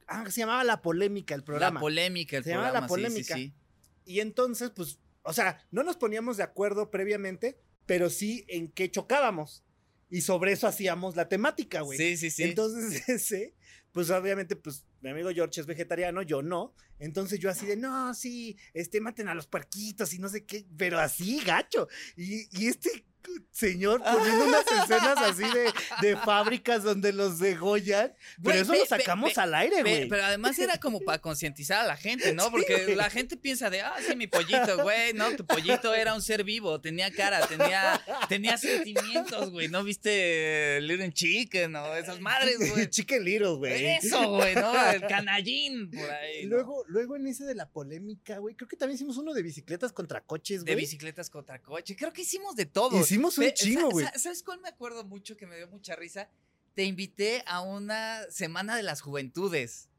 Ah, se llamaba La Polémica el programa. La Polémica el se llamaba La Polémica. y entonces, pues, o sea, no nos poníamos de acuerdo previamente, pero sí en qué chocábamos. Y sobre eso hacíamos la temática, güey. Sí, sí, sí. Entonces, ese, pues obviamente, pues mi amigo George es vegetariano, yo no. Entonces yo así de, no, sí, este, maten a los puerquitos y no sé qué, pero así, gacho. Y, y este señor poniendo unas escenas así de, de fábricas donde los degollan. Pero eso ve- lo sacamos ve- al aire, güey. Pero además era como para concientizar a la gente, ¿no? Porque Sí. la gente piensa de, ah, sí, mi pollito, güey, no, tu pollito era un ser vivo, tenía cara, tenía, tenía sentimientos, güey, ¿no viste Little Chicken o esas madres, güey? Chicken Little, güey. Eso, güey, ¿no? El canallín por ahí. ¿no? luego, luego en ese de la polémica, güey, creo que también hicimos uno de bicicletas contra coches, De güey. bicicletas contra coche. Creo que hicimos de todo. Hicimos un chingo, güey. sa- ¿Sabes cuál me acuerdo mucho que me dio mucha risa? Te invité a una semana de las juventudes.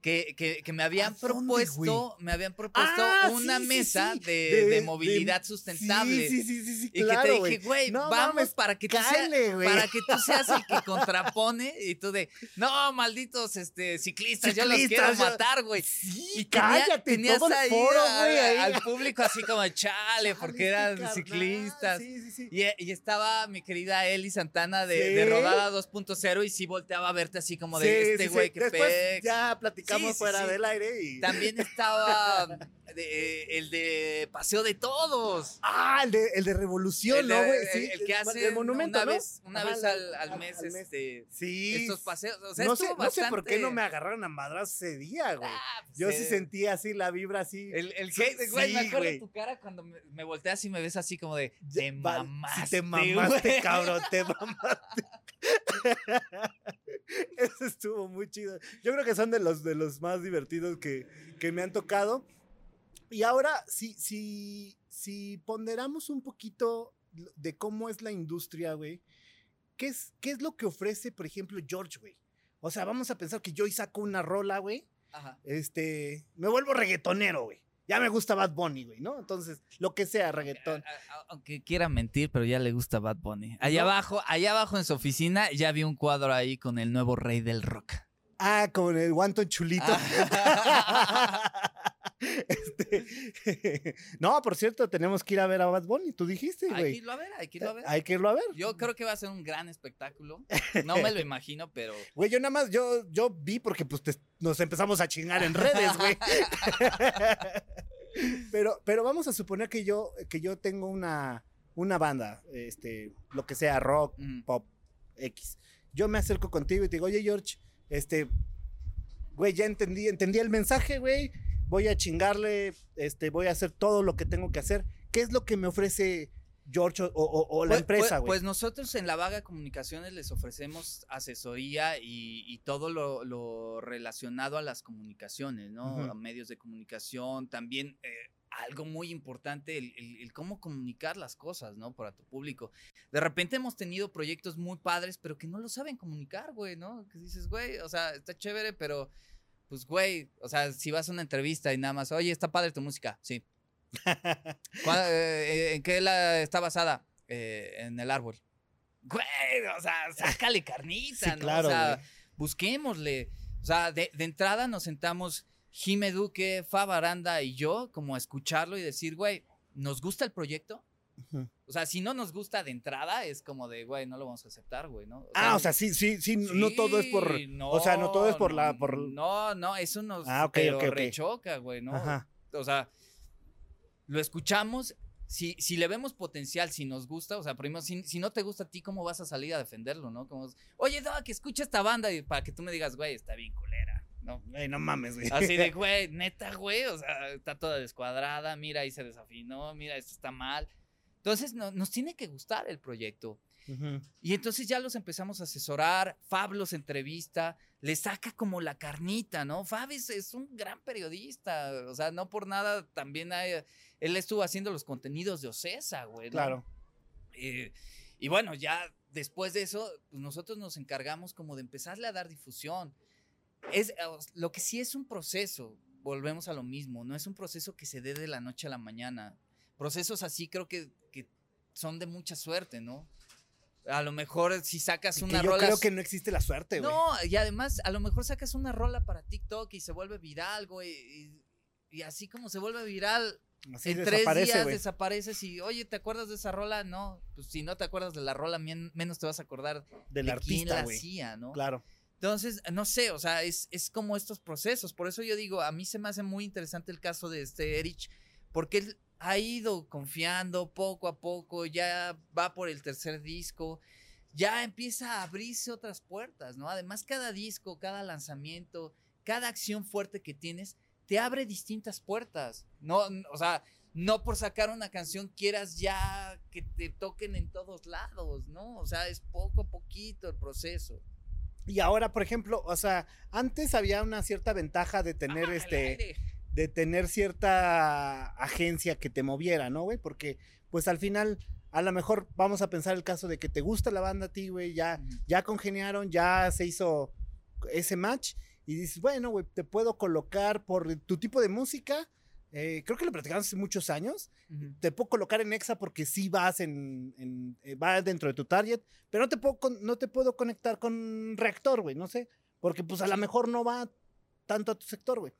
Que, que, que me habían ¿A dónde, propuesto, me habían propuesto Ah, una sí, mesa sí. De, De- de de- movilidad sustentable. Sí, sí, sí, sí, sí, y claro, que te dije, güey, No vamos mames, para que tú seas, para que tú seas el que contrapone y tú de, no, malditos este, ciclistas, yo los quiero Ciclistas, yo- matar, güey. Sí, Y tenía- cállate, tenías todo ahí foro, a- güey, ahí. al público así como, chale, Chale, porque eran carnal, ciclistas. Sí, sí, sí. Y, y estaba mi querida Eli Santana de, de Rodada 2.0 y sí volteaba a verte así como de este güey que pex. ya platicamos Sí, fuera del aire y... También estaba de- el de Paseo de Todos. Ah, el de, el de Revolución, el, de- ¿no, güey? el- Sí, el que hace el monumento, una ¿no? vez, una Ajá, vez al, al al- mes, al este, Sí. estos paseos. O sea, no, sé, no sé por qué no me agarraron a madras ese día, güey. Ah, pues, Yo sí sentía así la vibra así. El, el Sí, hate, güey, me acuerdo güey. tu cara cuando me, me volteas y me ves así como de, te mamaste, te mamaste, güey". cabrón, te mamaste. Eso estuvo muy chido. Yo creo que son de los, de los más divertidos que, que me han tocado. Y ahora, si, si, si ponderamos un poquito de cómo es la industria, güey, ¿qué es, ¿qué es lo que ofrece, por ejemplo, George, güey? O sea, vamos a pensar que yo hoy saco una rola, güey. Ajá. Este, me vuelvo reggaetonero, güey. Ya me gusta Bad Bunny, güey, ¿no? Entonces, lo que sea, reggaetón. Aunque quiera mentir, pero ya le gusta Bad Bunny. Allá No. abajo, allá abajo en su oficina, ya vi un cuadro ahí con el nuevo rey del rock. Ah, con el guanto chulito. Ah. Este, no, por cierto, tenemos que ir a ver a Bad Bunny, tú dijiste, hay que güey. irlo a ver, hay que irlo a ver. Hay que irlo a ver. Yo creo que va a ser un gran espectáculo. No me lo imagino, pero. Güey, yo nada más, yo, yo vi porque pues te- nos empezamos a chingar en redes, güey. Pero, pero vamos a suponer que yo, que yo tengo una, una banda, este, lo que sea, rock, mm, pop, X. Yo me acerco contigo y te digo, oye, George, este, güey, ya entendí, entendí el mensaje, güey. Voy a chingarle, este, voy a hacer todo lo que tengo que hacer. ¿Qué es lo que me ofrece George o, o- o la Pues- empresa, pues, güey? pues nosotros en la Vaga Comunicaciones les ofrecemos asesoría y, y todo lo, lo relacionado a las comunicaciones, ¿no? Ujú. A medios de comunicación, también eh, algo muy importante, el, el- el cómo comunicar las cosas, ¿no? Para tu público. De repente hemos tenido proyectos muy padres, pero que no lo saben comunicar, güey, ¿no? Que dices, güey, o sea, está chévere, pero pues, güey, o sea, si vas a una entrevista y nada más, oye, está padre tu música, sí. ¿Cuá- eh, ¿En qué la está basada? Eh, en el árbol. Güey, o sea, sácale carnita, Sí, ¿no? claro, o sea, güey. busquémosle. O sea, de, de entrada nos sentamos Jime Duque, Fab Aranda y yo, como a escucharlo y decir, güey, ¿nos gusta el proyecto? O sea, si no nos gusta de entrada, es como de, güey, no lo vamos a aceptar, güey, ¿no? Ah, o sea, sí, sí, sí, no todo es por. sí, o sea, no todo es por la. no, Por... No, no, eso nos Ah, ok, pero ok, ok. rechoca, güey, ¿no? Ajá. O sea, lo escuchamos. Si, si le vemos potencial, si nos gusta, o sea, primero, si, si no te gusta a ti, ¿cómo vas a salir a defenderlo, no? Como, oye, no, que escucha esta banda y para que tú me digas, güey, está bien culera, ¿no? Güey, no mames, güey. Así de, güey, neta, güey, o sea, está toda descuadrada, mira, ahí se desafinó, mira, esto está mal. Entonces, no- nos tiene que gustar el proyecto. Ujú. Y entonces ya los empezamos a asesorar, Fab los entrevista, le saca como la carnita, ¿no? Fab es, es un gran periodista, o sea, no por nada también hay- él estuvo haciendo los contenidos de Ocesa, güey. ¿no? Claro. Eh, y bueno, ya después de eso, pues nosotros nos encargamos como de empezarle a dar difusión. Es, lo que sí es un proceso, volvemos a lo mismo, no es un proceso que se dé de la noche a la mañana. Procesos así creo que, que son de mucha suerte, ¿no? A lo mejor si sacas Que una yo rola... creo que no existe la suerte, güey. No, y además a lo mejor sacas una rola para TikTok y se vuelve viral, güey. Y, y así como se vuelve viral, Así en tres días desapareces y, oye, ¿te acuerdas de esa rola? No, pues si no te acuerdas de la rola, men- menos te vas a acordar Del de quién artista, la güey. hacía, ¿no? Claro. Entonces, no sé, o sea, es, es como estos procesos. Por eso yo digo, a mí se me hace muy interesante el caso de este Erich, porque él ha ido confiando poco a poco, ya va por el tercer disco, ya empieza a abrirse otras puertas, ¿no? Además, cada disco, cada lanzamiento, cada acción fuerte que tienes, te abre distintas puertas. No, o sea, no por sacar una canción quieras ya que te toquen en todos lados, ¿no? O sea, es poco a poquito el proceso. Y ahora, por ejemplo, o sea, antes había una cierta ventaja de tener Ah, este, de tener cierta agencia que te moviera, ¿no, güey? Porque, pues al final, a lo mejor vamos a pensar el caso de que te gusta la banda a ti, güey, ya, ya congeniaron, ya se hizo ese match y dices, bueno, güey, te puedo colocar por tu tipo de música. eh, creo que lo platicamos hace muchos años. Ujú. Te puedo colocar en Exa porque sí vas en, en- eh, va dentro de tu target, pero no te puedo, no te puedo conectar con reactor, güey, no sé, porque pues a lo mejor no va tanto a tu sector, güey.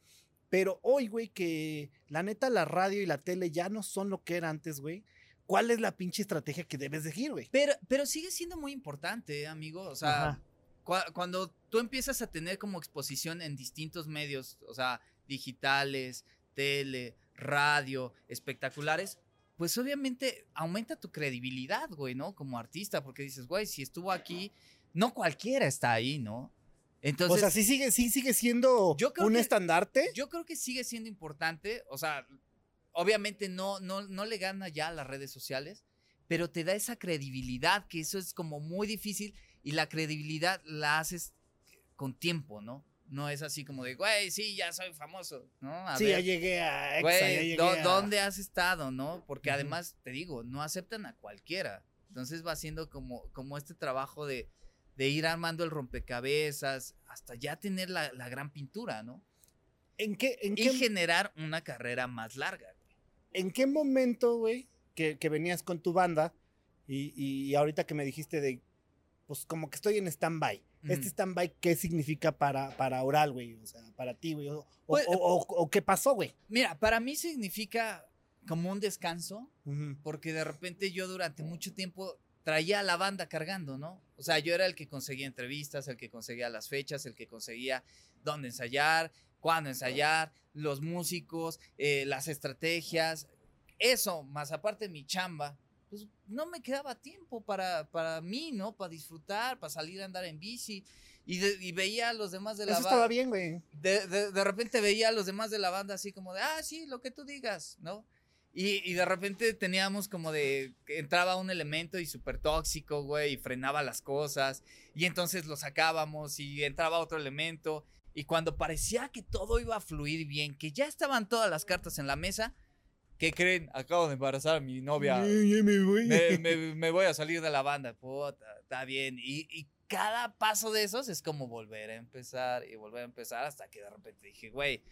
Pero hoy, güey, que la neta la radio y la tele ya no son lo que era antes, güey. ¿Cuál es la pinche estrategia que debes seguir, güey? Pero, pero sigue siendo muy importante, ¿eh, amigo. O sea, Ajá. Cua- cuando tú empiezas a tener como exposición en distintos medios, o sea, digitales, tele, radio, espectaculares, pues obviamente aumenta tu credibilidad, güey, ¿no? Como artista, porque dices, güey, si estuvo aquí, no cualquiera está ahí, ¿no? Entonces, o sea, sí sigue, sí sigue siendo Yo creo un que- estandarte. yo creo que sigue siendo importante, o sea, obviamente no, no, no le gana ya a las redes sociales, pero te da esa credibilidad, que eso es como muy difícil y la credibilidad la haces con tiempo, ¿no? No es así como de, güey, sí, ya soy famoso, ¿no? A sí, ver, ya llegué a Exa, güey, ya llegué ¿dó- a- ¿dónde has estado, no? Porque además, te digo, no aceptan a cualquiera. Entonces va siendo como, como este trabajo de, de ir armando el rompecabezas hasta ya tener la, la gran pintura, ¿no? ¿En qué, en y qué, generar una carrera más larga. güey. ¿En qué momento, güey, que, que venías con tu banda y, y ahorita que me dijiste de, pues como que estoy en stand-by? Este stand-by, ¿qué significa para, para Oral, güey? O sea, para ti, güey. O, o- Pues- o- o- o qué pasó, güey? Mira, para mí significa como un descanso, porque de repente yo durante mucho tiempo traía a la banda cargando, ¿no? O sea, yo era el que conseguía entrevistas, el que conseguía las fechas, el que conseguía dónde ensayar, cuándo ensayar, los músicos, eh, las estrategias, eso, más aparte mi chamba, pues no me quedaba tiempo para, para mí, ¿no? Para disfrutar, para salir a andar en bici. Y, de- y veía a los demás de la Eso banda. estaba bien, güey. de, de- de repente veía a los demás de la banda así como de, ah, sí, lo que tú digas, ¿no? Y, y de repente teníamos como de, entraba un elemento y súper tóxico, güey, y frenaba las cosas, y entonces lo sacábamos y entraba otro elemento, y cuando parecía que todo iba a fluir bien, que ya estaban todas las cartas en la mesa, ¿qué creen? Acabo de embarazar a mi novia. Me voy. Me, me- me voy a salir de la banda. Puta, está bien. Y, y cada paso de esos es como volver a empezar y volver a empezar hasta que de repente dije, güey,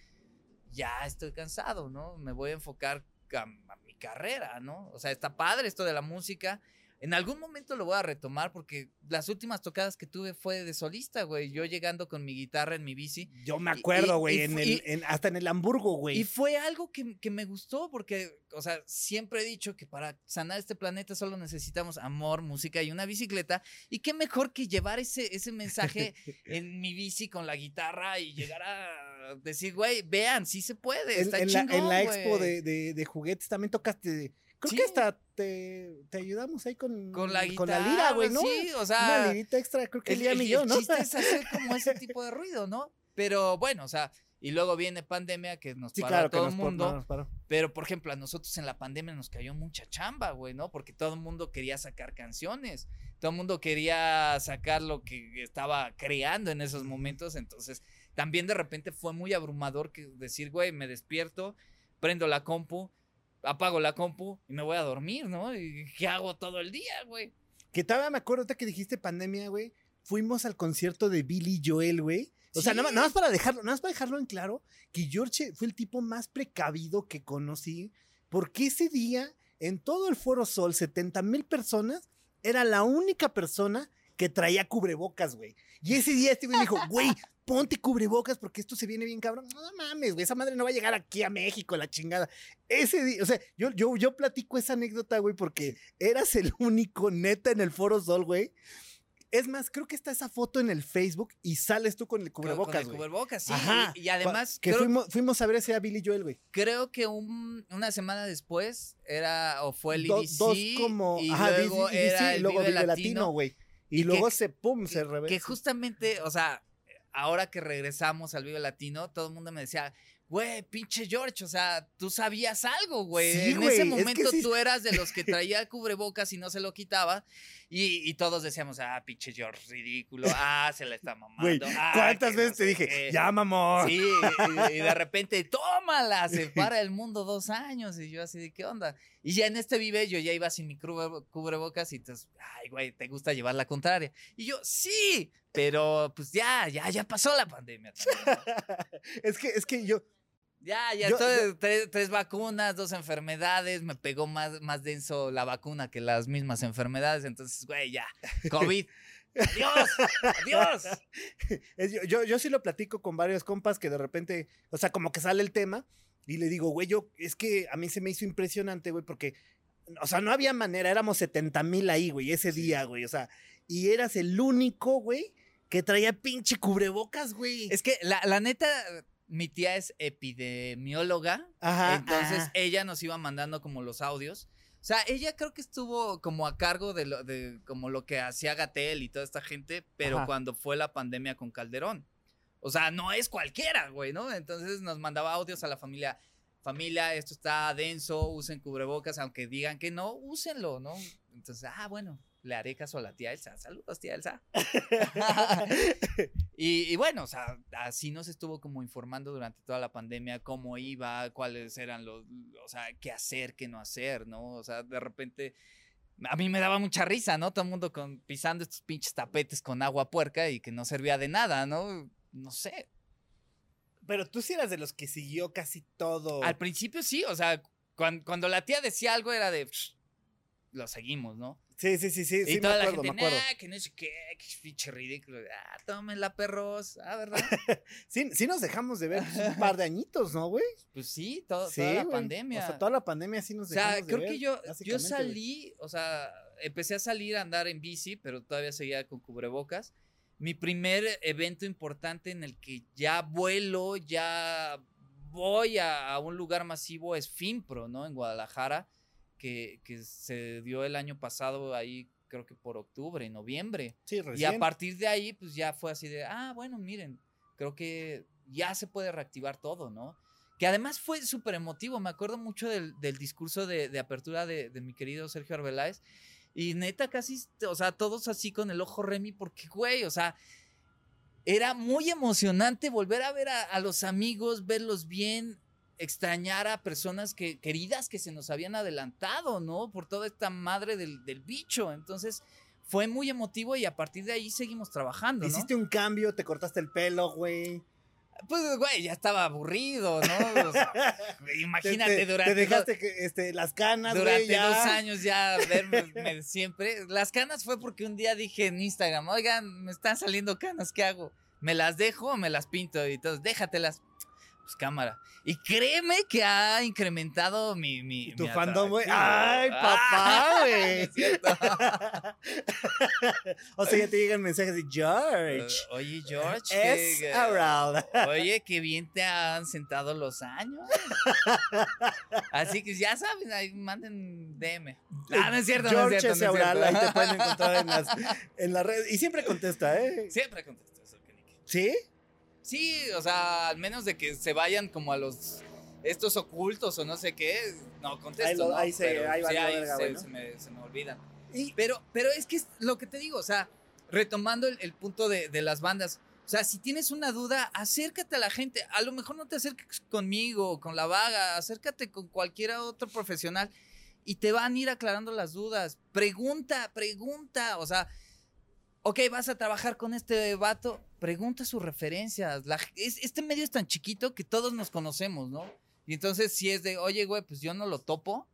ya estoy cansado, ¿no? Me voy a enfocar a, a mi carrera, ¿no? O sea, está padre esto de la música. En algún momento lo voy a retomar porque las últimas tocadas que tuve fue de solista, güey. Yo llegando con mi guitarra en mi bici. Yo me acuerdo, güey, en el, en- hasta en el Hamburgo, güey. Y fue algo que, que me gustó porque, o sea, siempre he dicho que para sanar este planeta solo necesitamos amor, música y una bicicleta. Y qué mejor que llevar ese, ese mensaje en mi bici con la guitarra y llegar a decir, güey, vean, sí se puede. Está en en chingón, la expo güey". de, de- de juguetes también tocaste. Creo Sí. que hasta te, te ayudamos ahí con, Con la guitarra. con la lira, güey, ¿no? Sí, o Una lirita extra, creo que El, el- yo, el ¿no? chiste es hacer como ese tipo de ruido, ¿no? Pero bueno, o sea, y luego viene pandemia que nos Sí, paró claro, a que todo el por- mundo. nos paró. Pero, por ejemplo, a nosotros en la pandemia nos cayó mucha chamba, güey, ¿no? Porque todo el mundo quería sacar canciones. Todo el mundo quería sacar lo que estaba creando en esos momentos. Entonces, también de repente fue muy abrumador que decir, güey, me despierto, prendo la compu, apago la compu y me voy a dormir, ¿no? ¿Y qué hago todo el día, güey? Que todavía me acuerdo que dijiste pandemia, güey. Fuimos al concierto de Billy Joel, güey. O sea, Sí. nada, más- nada más para dejarlo, nada más para dejarlo en claro, que George fue el tipo más precavido que conocí, porque ese día, en todo el Foro Sol, 70 mil personas, era la única persona que traía cubrebocas, güey. Y ese día este güey me dijo, güey, ponte cubrebocas porque esto se viene bien cabrón. No, mames, güey, esa madre no va a llegar aquí a México, la chingada. Ese día, o sea, yo, yo, yo platico esa anécdota, güey, porque eras el único neta en el Foro Sol, güey. Es más, creo que está esa foto en el Facebook y sales tú con el cubrebocas, Con el güey. cubrebocas, sí. Ajá. Y, y además, Que creo, fuimos, fuimos a ver ese a Billy Joel, güey. creo que un- una semana después era, o fue el Do- IDC. dos como. y ajá, luego DC, era y el luego Vive Latino. Güey. Y, y que- luego se, pum, se reversa. Que justamente, o sea, ahora que regresamos al Vive Latino, todo el mundo me decía, güey, pinche George, o sea, tú sabías algo, güey. Sí, en güey, ese es que momento sí- tú eras de los que traía el cubrebocas y no se lo quitaba. Y, y todos decíamos, ah, pinche George, ridículo. Ah, se la está mamando. Güey, ah, ¿cuántas veces no te dije, qué". ya, mamón? Sí, y, y de repente, tómala, se para el mundo dos años. Y yo así de, ¿qué onda? Y ya en este vive yo ya iba sin mi cubre- cubrebocas y entonces, ay, güey, ¿te gusta llevar la contraria? Y yo, sí, pero pues ya, ya, ya pasó la pandemia. es que, es que yo, Ya, ya Yo- estoy, tres, tres vacunas, dos enfermedades, me pegó más, más denso la vacuna que las mismas enfermedades, entonces, güey, ya, COVID. Adiós, adiós. yo, yo sí lo platico con varios compas que de repente, o sea, como que sale el tema y le digo, güey, yo, es que a mí se me hizo impresionante, güey, porque, o sea, no había manera, éramos 70 mil ahí, güey, ese día, güey, o sea, y eras el único, güey, que traía pinche cubrebocas, güey. Es que la, la neta, mi tía es epidemióloga, Ajá. entonces ajá. ella nos iba mandando como los audios. O sea, ella creo que estuvo como a cargo de, lo, de como lo que hacía Gatel y toda esta gente, pero Ajá. cuando fue la pandemia con Calderón. O sea, no es cualquiera, güey, ¿no? Entonces nos mandaba audios a la familia. Familia, esto está denso, usen cubrebocas, aunque digan que no, úsenlo, ¿no? Entonces, ah, bueno, le haré caso a la tía Elsa. Saludos, tía Elsa. y, y bueno, o sea, así nos estuvo como informando durante toda la pandemia cómo iba, cuáles eran los, o sea, qué hacer, qué no hacer, ¿no? O sea, de repente a mí me daba mucha risa, ¿no? Todo el mundo con, pisando estos pinches tapetes con agua puerca y que no servía de nada, ¿no? No sé. Pero tú sí eras de los que siguió casi todo. Al principio sí, o sea, cuan- cuando, la tía decía algo era de, "Psh, lo seguimos, ¿no? Sí, sí, sí, sí, y sí, me toda acuerdo, la me gente, acuerdo. nah, que no sé qué, que pinche ridículo. Ah, tómenla, perros. Ah, ¿verdad? Sí, sí nos dejamos de ver pues, un par de añitos, ¿no, güey? Pues sí, todo- Sí, toda la güey. pandemia. O sea, toda la pandemia sí nos O sea, dejamos de creo ver, que yo, yo güey. salí, o sea, empecé a salir a andar en bici, pero todavía seguía con cubrebocas. Mi primer evento importante en el que ya vuelo, ya voy a, a un lugar masivo es FIMPRO, ¿no? En Guadalajara, que, que se dio el año pasado ahí, creo que por octubre, noviembre. Sí, Y recién. a partir de ahí, pues ya fue así de, ah, bueno, miren, creo que ya se puede reactivar todo, ¿no? Que además fue súper emotivo, me acuerdo mucho del, del discurso de, de apertura de, de mi querido Sergio Arbeláez. Y neta, casi, o sea, todos así con el ojo Remy, porque, güey, o sea, era muy emocionante volver a ver a, los amigos, verlos bien, extrañar a personas que, queridas que se nos habían adelantado, ¿no? Por toda esta madre del, del bicho. Entonces, fue muy emotivo y a partir de ahí seguimos trabajando. Hiciste un cambio, te cortaste el pelo, güey. Pues, güey, ya estaba aburrido, ¿no? O sea, Te- imagínate te, durante, Te dejaste que, este, las canas, güey, durante ya. dos años ya verme me- siempre. Las canas fue porque un día dije en Instagram, oigan, me están saliendo canas, ¿qué hago? ¿Me las dejo o me las pinto? Y entonces, déjatelas. Pues cámara. Y créeme que ha incrementado mi. mi Tu mi fandom, güey. Ay, papá, Ah, güey. es cierto. o sea, ya te llegan mensajes de George. Uh, Oye, George. es que- around. Oye, qué bien te han sentado los años. Así que ya saben, ahí manden DM. Ah, no es cierto, no es George cierto, S. no es Aural, ahí cierto. te pueden encontrar en las, en las redes. Y siempre contesta, ¿eh? Siempre contesto eso. ¿Sí? Sí, o sea, al menos de que se vayan como a los estos ocultos o no sé qué, no contesto. Ahí lo- ¿no? ahí se- Pero ahí sí, valió ahí verga, se, güey, ¿no? se me, se me olvidan. Y, Pero, pero es que es lo que te digo, o sea, retomando el, el punto de, de las bandas. O sea, si tienes una duda, acércate a la gente. A lo mejor no te acerques conmigo con la vaga, acércate con cualquier otro profesional y te van a ir aclarando las dudas. Pregunta, pregunta. O sea, ok, vas a trabajar con este vato, pregunta sus referencias. La- es- este medio es tan chiquito que todos nos conocemos, ¿no? Y entonces, si es de, oye, güey, pues yo no lo topo,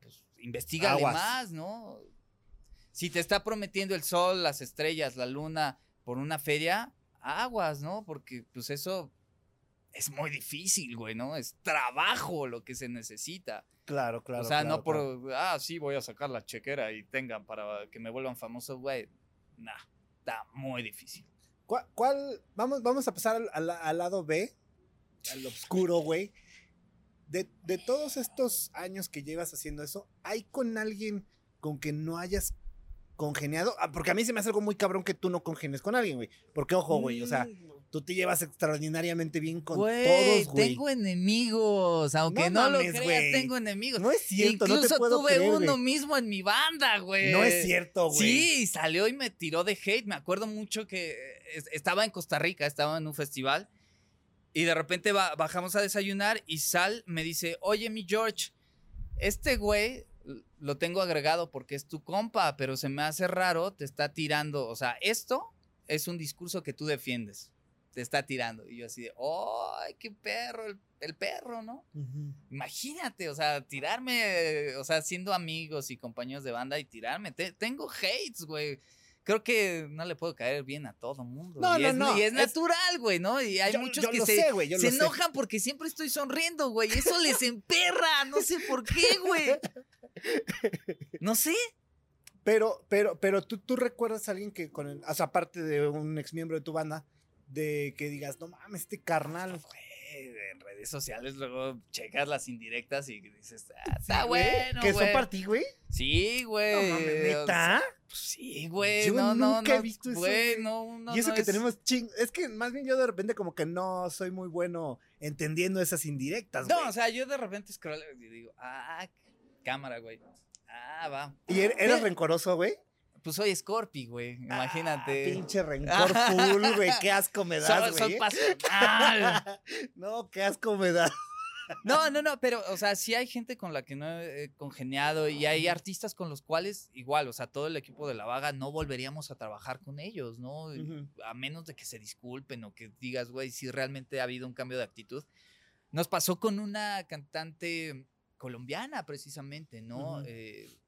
pues investigale Aguas. más, ¿no? Si te está prometiendo el sol, las estrellas, la luna por una feria, aguas, ¿no? Porque pues eso es muy difícil, güey, ¿no? Es trabajo lo que se necesita. Claro, claro. o sea, claro, no por, claro. ah, sí, voy a sacar la chequera y tengan para que me vuelvan famoso, güey. Nah, está muy difícil. ¿Cuál, cuál- vamos, vamos a pasar al, al- al lado B, al oscuro, güey. De, de todos estos años que llevas haciendo eso, ¿hay con alguien con que no hayas congeniado? Ah, porque a mí se me hace algo muy cabrón que tú no congenies con alguien, güey. Porque, ojo, güey, o sea, tú te llevas extraordinariamente bien con Güey, todos, güey. tengo enemigos, aunque No no, lo mames, creas, güey. tengo enemigos. No es cierto, no Incluso te puedo tuve creer, uno güey. mismo en mi banda, güey. No es cierto, güey. Sí, salió y me tiró de hate. Me acuerdo mucho que estaba en Costa Rica, estaba en un festival. Y de repente ba- bajamos a desayunar y Sal me dice, oye, mi George, este güey lo tengo agregado porque es tu compa, pero se me hace raro, te está tirando. O sea, esto es un discurso que tú defiendes. Te está tirando. Y yo así de, ¡ay, qué perro! El, el perro, ¿no? Imagínate, o sea, tirarme, o sea, siendo amigos y compañeros de banda y tirarme. Te- tengo hates, güey. Creo que no le puedo caer bien a todo mundo. No, y no, es, no, Y es natural, güey, ¿no? Y hay Yo- muchos yo que se, sé, se sé. enojan porque siempre estoy sonriendo, güey. Eso les emperra. No sé por qué, güey. No sé. Pero, pero, pero tú, tú recuerdas a alguien que con el, o sea, aparte de un ex miembro de tu banda, de que digas, no mames, este carnal. Güey, en redes sociales luego checas las indirectas y dices, ah, está Sí, güey, bueno, Que son para ti, güey. Sí, güey. No mames, o sea, ¿neta? Pues sí, güey. Yo no, no, nunca he no, visto eso, Güey, no, no, y eso no que es- tenemos ching. Es que más bien yo de repente como que no soy muy bueno entendiendo esas indirectas, No, güey. o sea, yo de repente scroll y digo, ah, cámara, güey. Ah, va. ¿Y er- eras Ve- rencoroso, güey? Pues soy Scorpi, güey. Imagínate. Ah, pinche rencor full, güey. Qué asco me das, güey. soy pasional. no, qué asco me das. No, no, no, pero, o sea, sí hay gente con la que no he eh, congeniado y hay artistas con los cuales, igual, o sea, todo el equipo de la vaga no volveríamos a trabajar con ellos, ¿no? A menos de que se disculpen o que digas, güey, si realmente ha habido un cambio de actitud. Nos pasó con una cantante colombiana, precisamente, ¿no? Eh,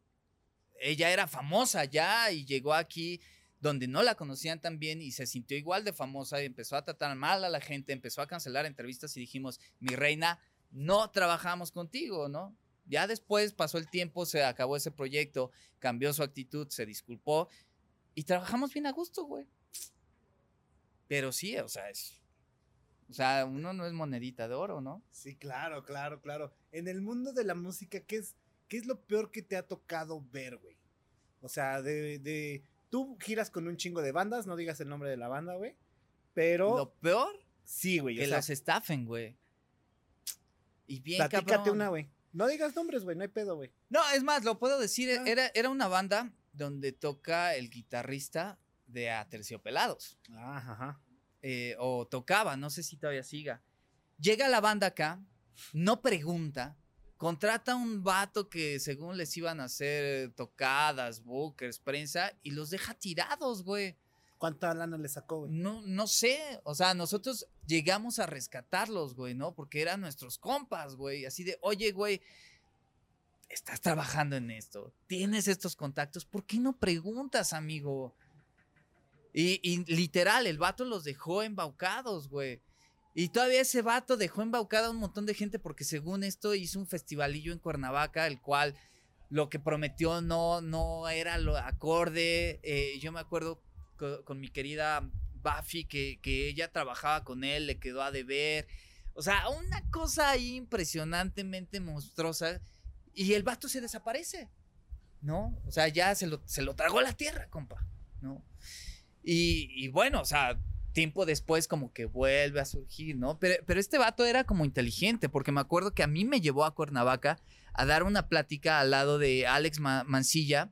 ella era famosa ya y llegó aquí donde no la conocían tan bien y se sintió igual de famosa y empezó a tratar mal a la gente, empezó a cancelar entrevistas y dijimos, mi reina, no trabajamos contigo, ¿no? Ya después pasó el tiempo, se acabó ese proyecto, cambió su actitud, se disculpó y trabajamos bien a gusto, güey. Pero sí, o sea, es... O sea, uno no es monedita de oro, ¿no? Sí, claro, claro, claro. En el mundo de la música, ¿qué es, qué es lo peor que te ha tocado ver, güey? O sea, de, de... Tú giras con un chingo de bandas, no digas el nombre de la banda, güey. Pero Lo peor, sí, güey. que O sea, los estafen, güey. Y bien platícate cabrón. una, güey. No digas nombres, güey, no hay pedo, güey. No, es más, lo puedo decir. Ah. Era, era una banda donde toca el guitarrista de Aterciopelados. Ajá, ajá. eh, o tocaba, no sé si todavía siga. Llega la banda acá, no pregunta, contrata un vato que según les iban a hacer tocadas, bookers, prensa, y los deja tirados, güey. ¿Cuánta lana le sacó, güey? No, no sé, o sea, nosotros llegamos a rescatarlos, güey, ¿no? Porque eran nuestros compas, güey, así de, oye, güey, estás trabajando en esto, tienes estos contactos, ¿por qué no preguntas, amigo? Y, y literal, el vato los dejó embaucados, güey. Y todavía ese vato dejó embaucada a un montón de gente porque según esto hizo un festivalillo en Cuernavaca, el cual lo que prometió no, no era lo acorde. Eh, yo me acuerdo co- con, mi querida Buffy que, que ella trabajaba con él, le quedó a deber. O sea, una cosa ahí impresionantemente monstruosa. Y el vato se desaparece, ¿no? O sea, ya se lo, se lo tragó la tierra, compa, ¿no? Y, y bueno, o sea, tiempo después como que vuelve a surgir, ¿no? Pero, pero este vato era como inteligente, porque me acuerdo que a mí me llevó a Cuernavaca a dar una plática al lado de Alex Ma- Mancilla,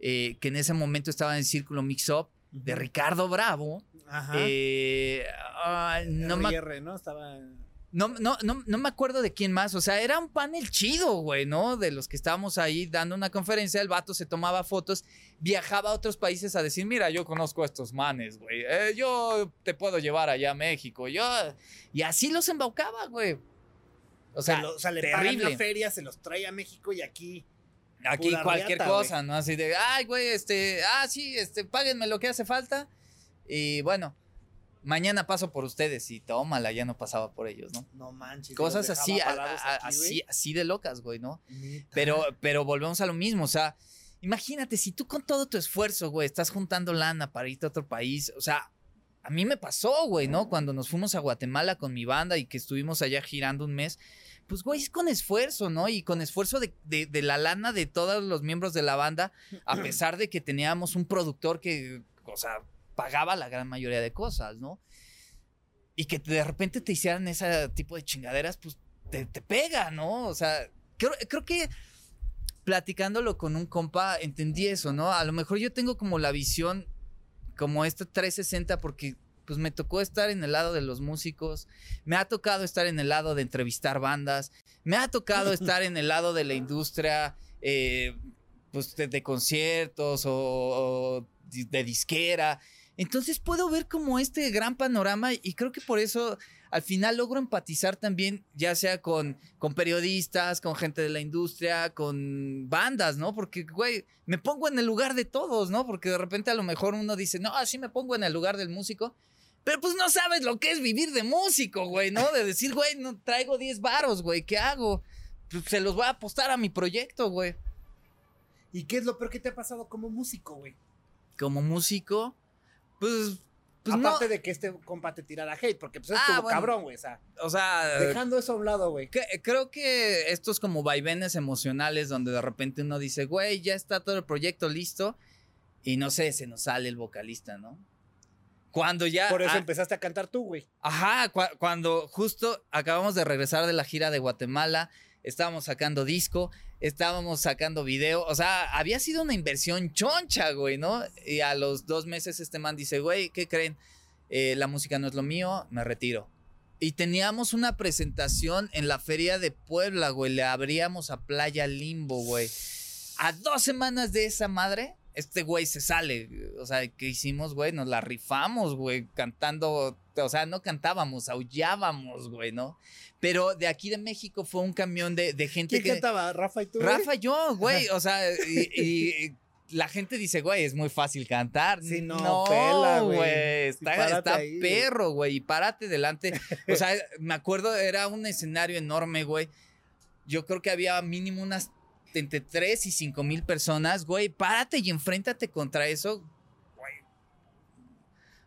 eh, que en ese momento estaba en el Círculo Mix Up, de. Ricardo Bravo. Ajá. eh, ah, no, RR, ¿no? Estaba... no, no, no, no me acuerdo de quién más, o sea, era un panel chido, güey, ¿no? De los que estábamos ahí dando una conferencia, el vato se tomaba fotos, viajaba a otros países a decir, mira, yo conozco a estos manes, güey, eh, yo te puedo llevar allá a México, yo... Y así los embaucaba, güey. O sea, o le pagan terrible. la feria, se los trae a México y aquí... Aquí cualquier riata, cosa, ¿no? Así de, ay, güey, este, ah, sí, este, páguenme lo que hace falta. Y bueno, mañana paso por ustedes y tómala, ya no pasaba por ellos, ¿no? No manches. Cosas así, dejaba a- parados a- aquí, así, así de locas, güey, ¿no? Neta. Pero, pero volvemos a lo mismo, o sea, imagínate, si tú con todo tu esfuerzo, güey, estás juntando lana para irte a otro país, o sea, a mí me pasó, güey, ¿no? Cuando nos fuimos a Guatemala con mi banda y que estuvimos allá girando un mes, pues, güey, es con esfuerzo, ¿no? Y con esfuerzo de, de- de la lana de todos los miembros de la banda, a pesar de que teníamos un productor que, o sea, pagaba la gran mayoría de cosas, ¿no? Y que de repente te hicieran ese tipo de chingaderas, pues te, te pega, ¿no? O sea, creo, creo que platicándolo con un compa entendí eso, ¿no? A lo mejor yo tengo como la visión como esta 360 porque pues me tocó estar en el lado de los músicos, me ha tocado estar en el lado de entrevistar bandas, me ha tocado estar en el lado de la industria, eh, pues de, de conciertos o, o de disquera. Entonces puedo ver como este gran panorama y creo que por eso al final logro empatizar también, ya sea con, con periodistas, con gente de la industria, con bandas, ¿no? Porque, güey, me pongo en el lugar de todos, ¿no? Porque de repente a lo mejor uno dice, no, así me pongo en el lugar del músico. Pero pues no sabes lo que es vivir de músico, güey, ¿no? De decir, güey, no traigo 10 varos, güey, ¿qué hago? Pues se los voy a apostar a mi proyecto, güey. ¿Y qué es lo peor que te ha pasado como músico, güey? Como músico, pues, pues no. Aparte de que este compa te tirara hate, porque pues es Ah, como bueno. cabrón, güey. O sea, O sea, dejando eso a un lado, güey. Que- creo que estos como vaivenes emocionales donde de repente uno dice, güey, ya está todo el proyecto listo y no sé, se nos sale el vocalista, ¿no? Cuando ya... Por eso ah, empezaste a cantar tú, güey. Ajá, cua- cuando justo acabamos de regresar de la gira de Guatemala, estábamos sacando disco, estábamos sacando video, o sea, había sido una inversión choncha, güey, ¿no? Y a los dos meses este man dice, güey, ¿qué creen? Eh, la música no es lo mío, me retiro. Y teníamos una presentación en la feria de Puebla, güey, le abríamos a Playa Limbo, güey. A dos semanas de esa madre, este güey se sale. O sea, ¿qué hicimos, güey? Nos la rifamos, güey, cantando. O sea, no cantábamos, aullábamos, güey, ¿no? Pero de aquí de México fue un camión de, de gente ¿Quién que. cantaba? ¿Rafa y tú? güey? Rafa, yo, güey. O sea, y, y la gente dice, güey, es muy fácil cantar. Sí, no, pela, güey. Está, está ahí, güey. perro, güey. Y párate delante. O sea, me acuerdo, era un escenario enorme, güey. Yo creo que había mínimo unas entre 3 y 5 mil personas, güey. Párate y enfréntate contra eso, güey.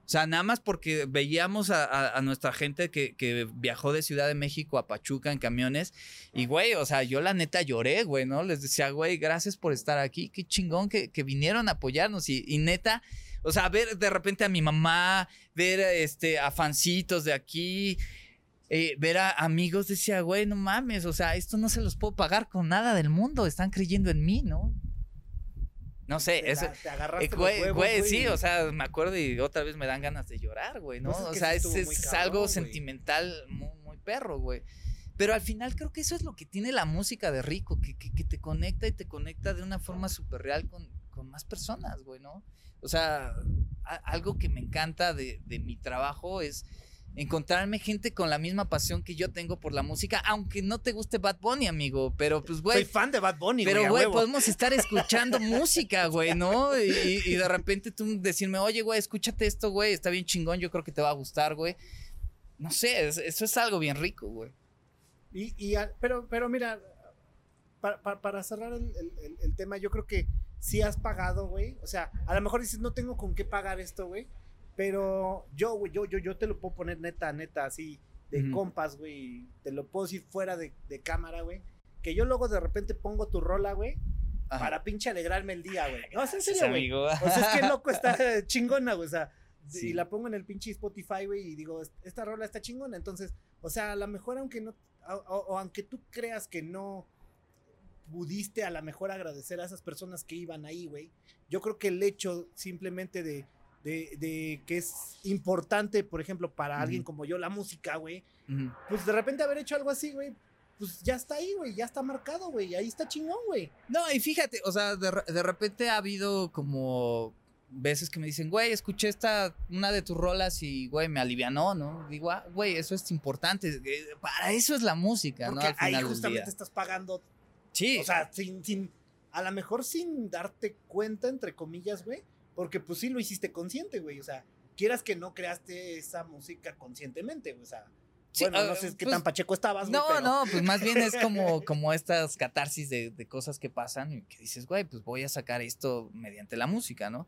O sea, nada más porque veíamos a, nuestra gente que, viajó de Ciudad de México a Pachuca en camiones. Y, güey, o sea, yo la neta lloré, güey, ¿no? Les decía, güey, gracias por estar aquí. Qué chingón que, vinieron a apoyarnos. Y, y neta, o sea, ver de repente a mi mamá, ver este, a fancitos de aquí, eh, ver a amigos, decía, güey, no mames, o sea, esto no se los puedo pagar con nada del mundo. Están creyendo en mí, ¿no? No sé, Te, la- te agarraste Eh, los güey, huevos, güey, sí, o sea, me acuerdo y otra vez me dan ganas de llorar, güey, ¿no? Pues es o sea, es, es algo güey. sentimental muy, muy perro, güey. Pero al final creo que eso es lo que tiene la música de Rico, que, que- que te conecta y te conecta de una forma súper real con, con más personas, güey, ¿no? O sea, a- algo que me encanta de, de mi trabajo es encontrarme gente con la misma pasión que yo tengo por la música, aunque no te guste Bad Bunny, amigo, pero pues, güey, Soy fan de Bad Bunny, pero, güey, podemos estar escuchando música, güey, ¿no? Y, y de repente tú decirme, oye, güey, escúchate esto, güey, está bien chingón, yo creo que te va a gustar, güey. No sé, es- eso es algo bien rico, güey. Y, y a- pero, pero mira, pa- pa- para cerrar el, el- el- el tema, yo creo que sí has pagado, güey. O sea, a lo mejor dices, no tengo con qué pagar esto, güey. Pero yo, güey, yo, yo, yo te lo puedo poner neta, neta, así, de compas, güey. Te lo puedo decir fuera de, de cámara, güey. Que yo luego de repente pongo tu rola, güey, Ajá. para pinche alegrarme el día, güey. No, es en serio, güey. O sea, es que loco está chingona, güey. O sea, Sí. y la pongo en el pinche Spotify, güey, y digo, esta rola está chingona. Entonces, o sea, a lo mejor aunque no, o- o aunque tú creas que no pudiste a lo mejor agradecer a esas personas que iban ahí, güey. Yo creo que el hecho simplemente de, de, de que es importante, por ejemplo, para alguien como yo, la música, güey, pues de repente haber hecho algo así, güey, pues ya está ahí, güey, ya está marcado, güey, ahí está chingón, güey. No, y fíjate, o sea, de, de repente ha habido como veces que me dicen, güey, escuché esta, una de tus rolas y, güey, me alivianó, ¿no? Digo, ah, güey, eso es importante. Para eso es la música, ¿no? Al ahí final del justamente día. estás pagando Sí. O sea, sin, sin, a lo mejor sin darte cuenta, entre comillas, güey, porque pues sí lo hiciste consciente, güey, o sea, quieras que no creaste esa música conscientemente, o sea. Sí, bueno, no ah, sé qué pues, tan pacheco estabas, güey, No, pero- no, pues más bien es como, como estas catarsis de, de cosas que pasan y que dices, güey, pues voy a sacar esto mediante la música, ¿no?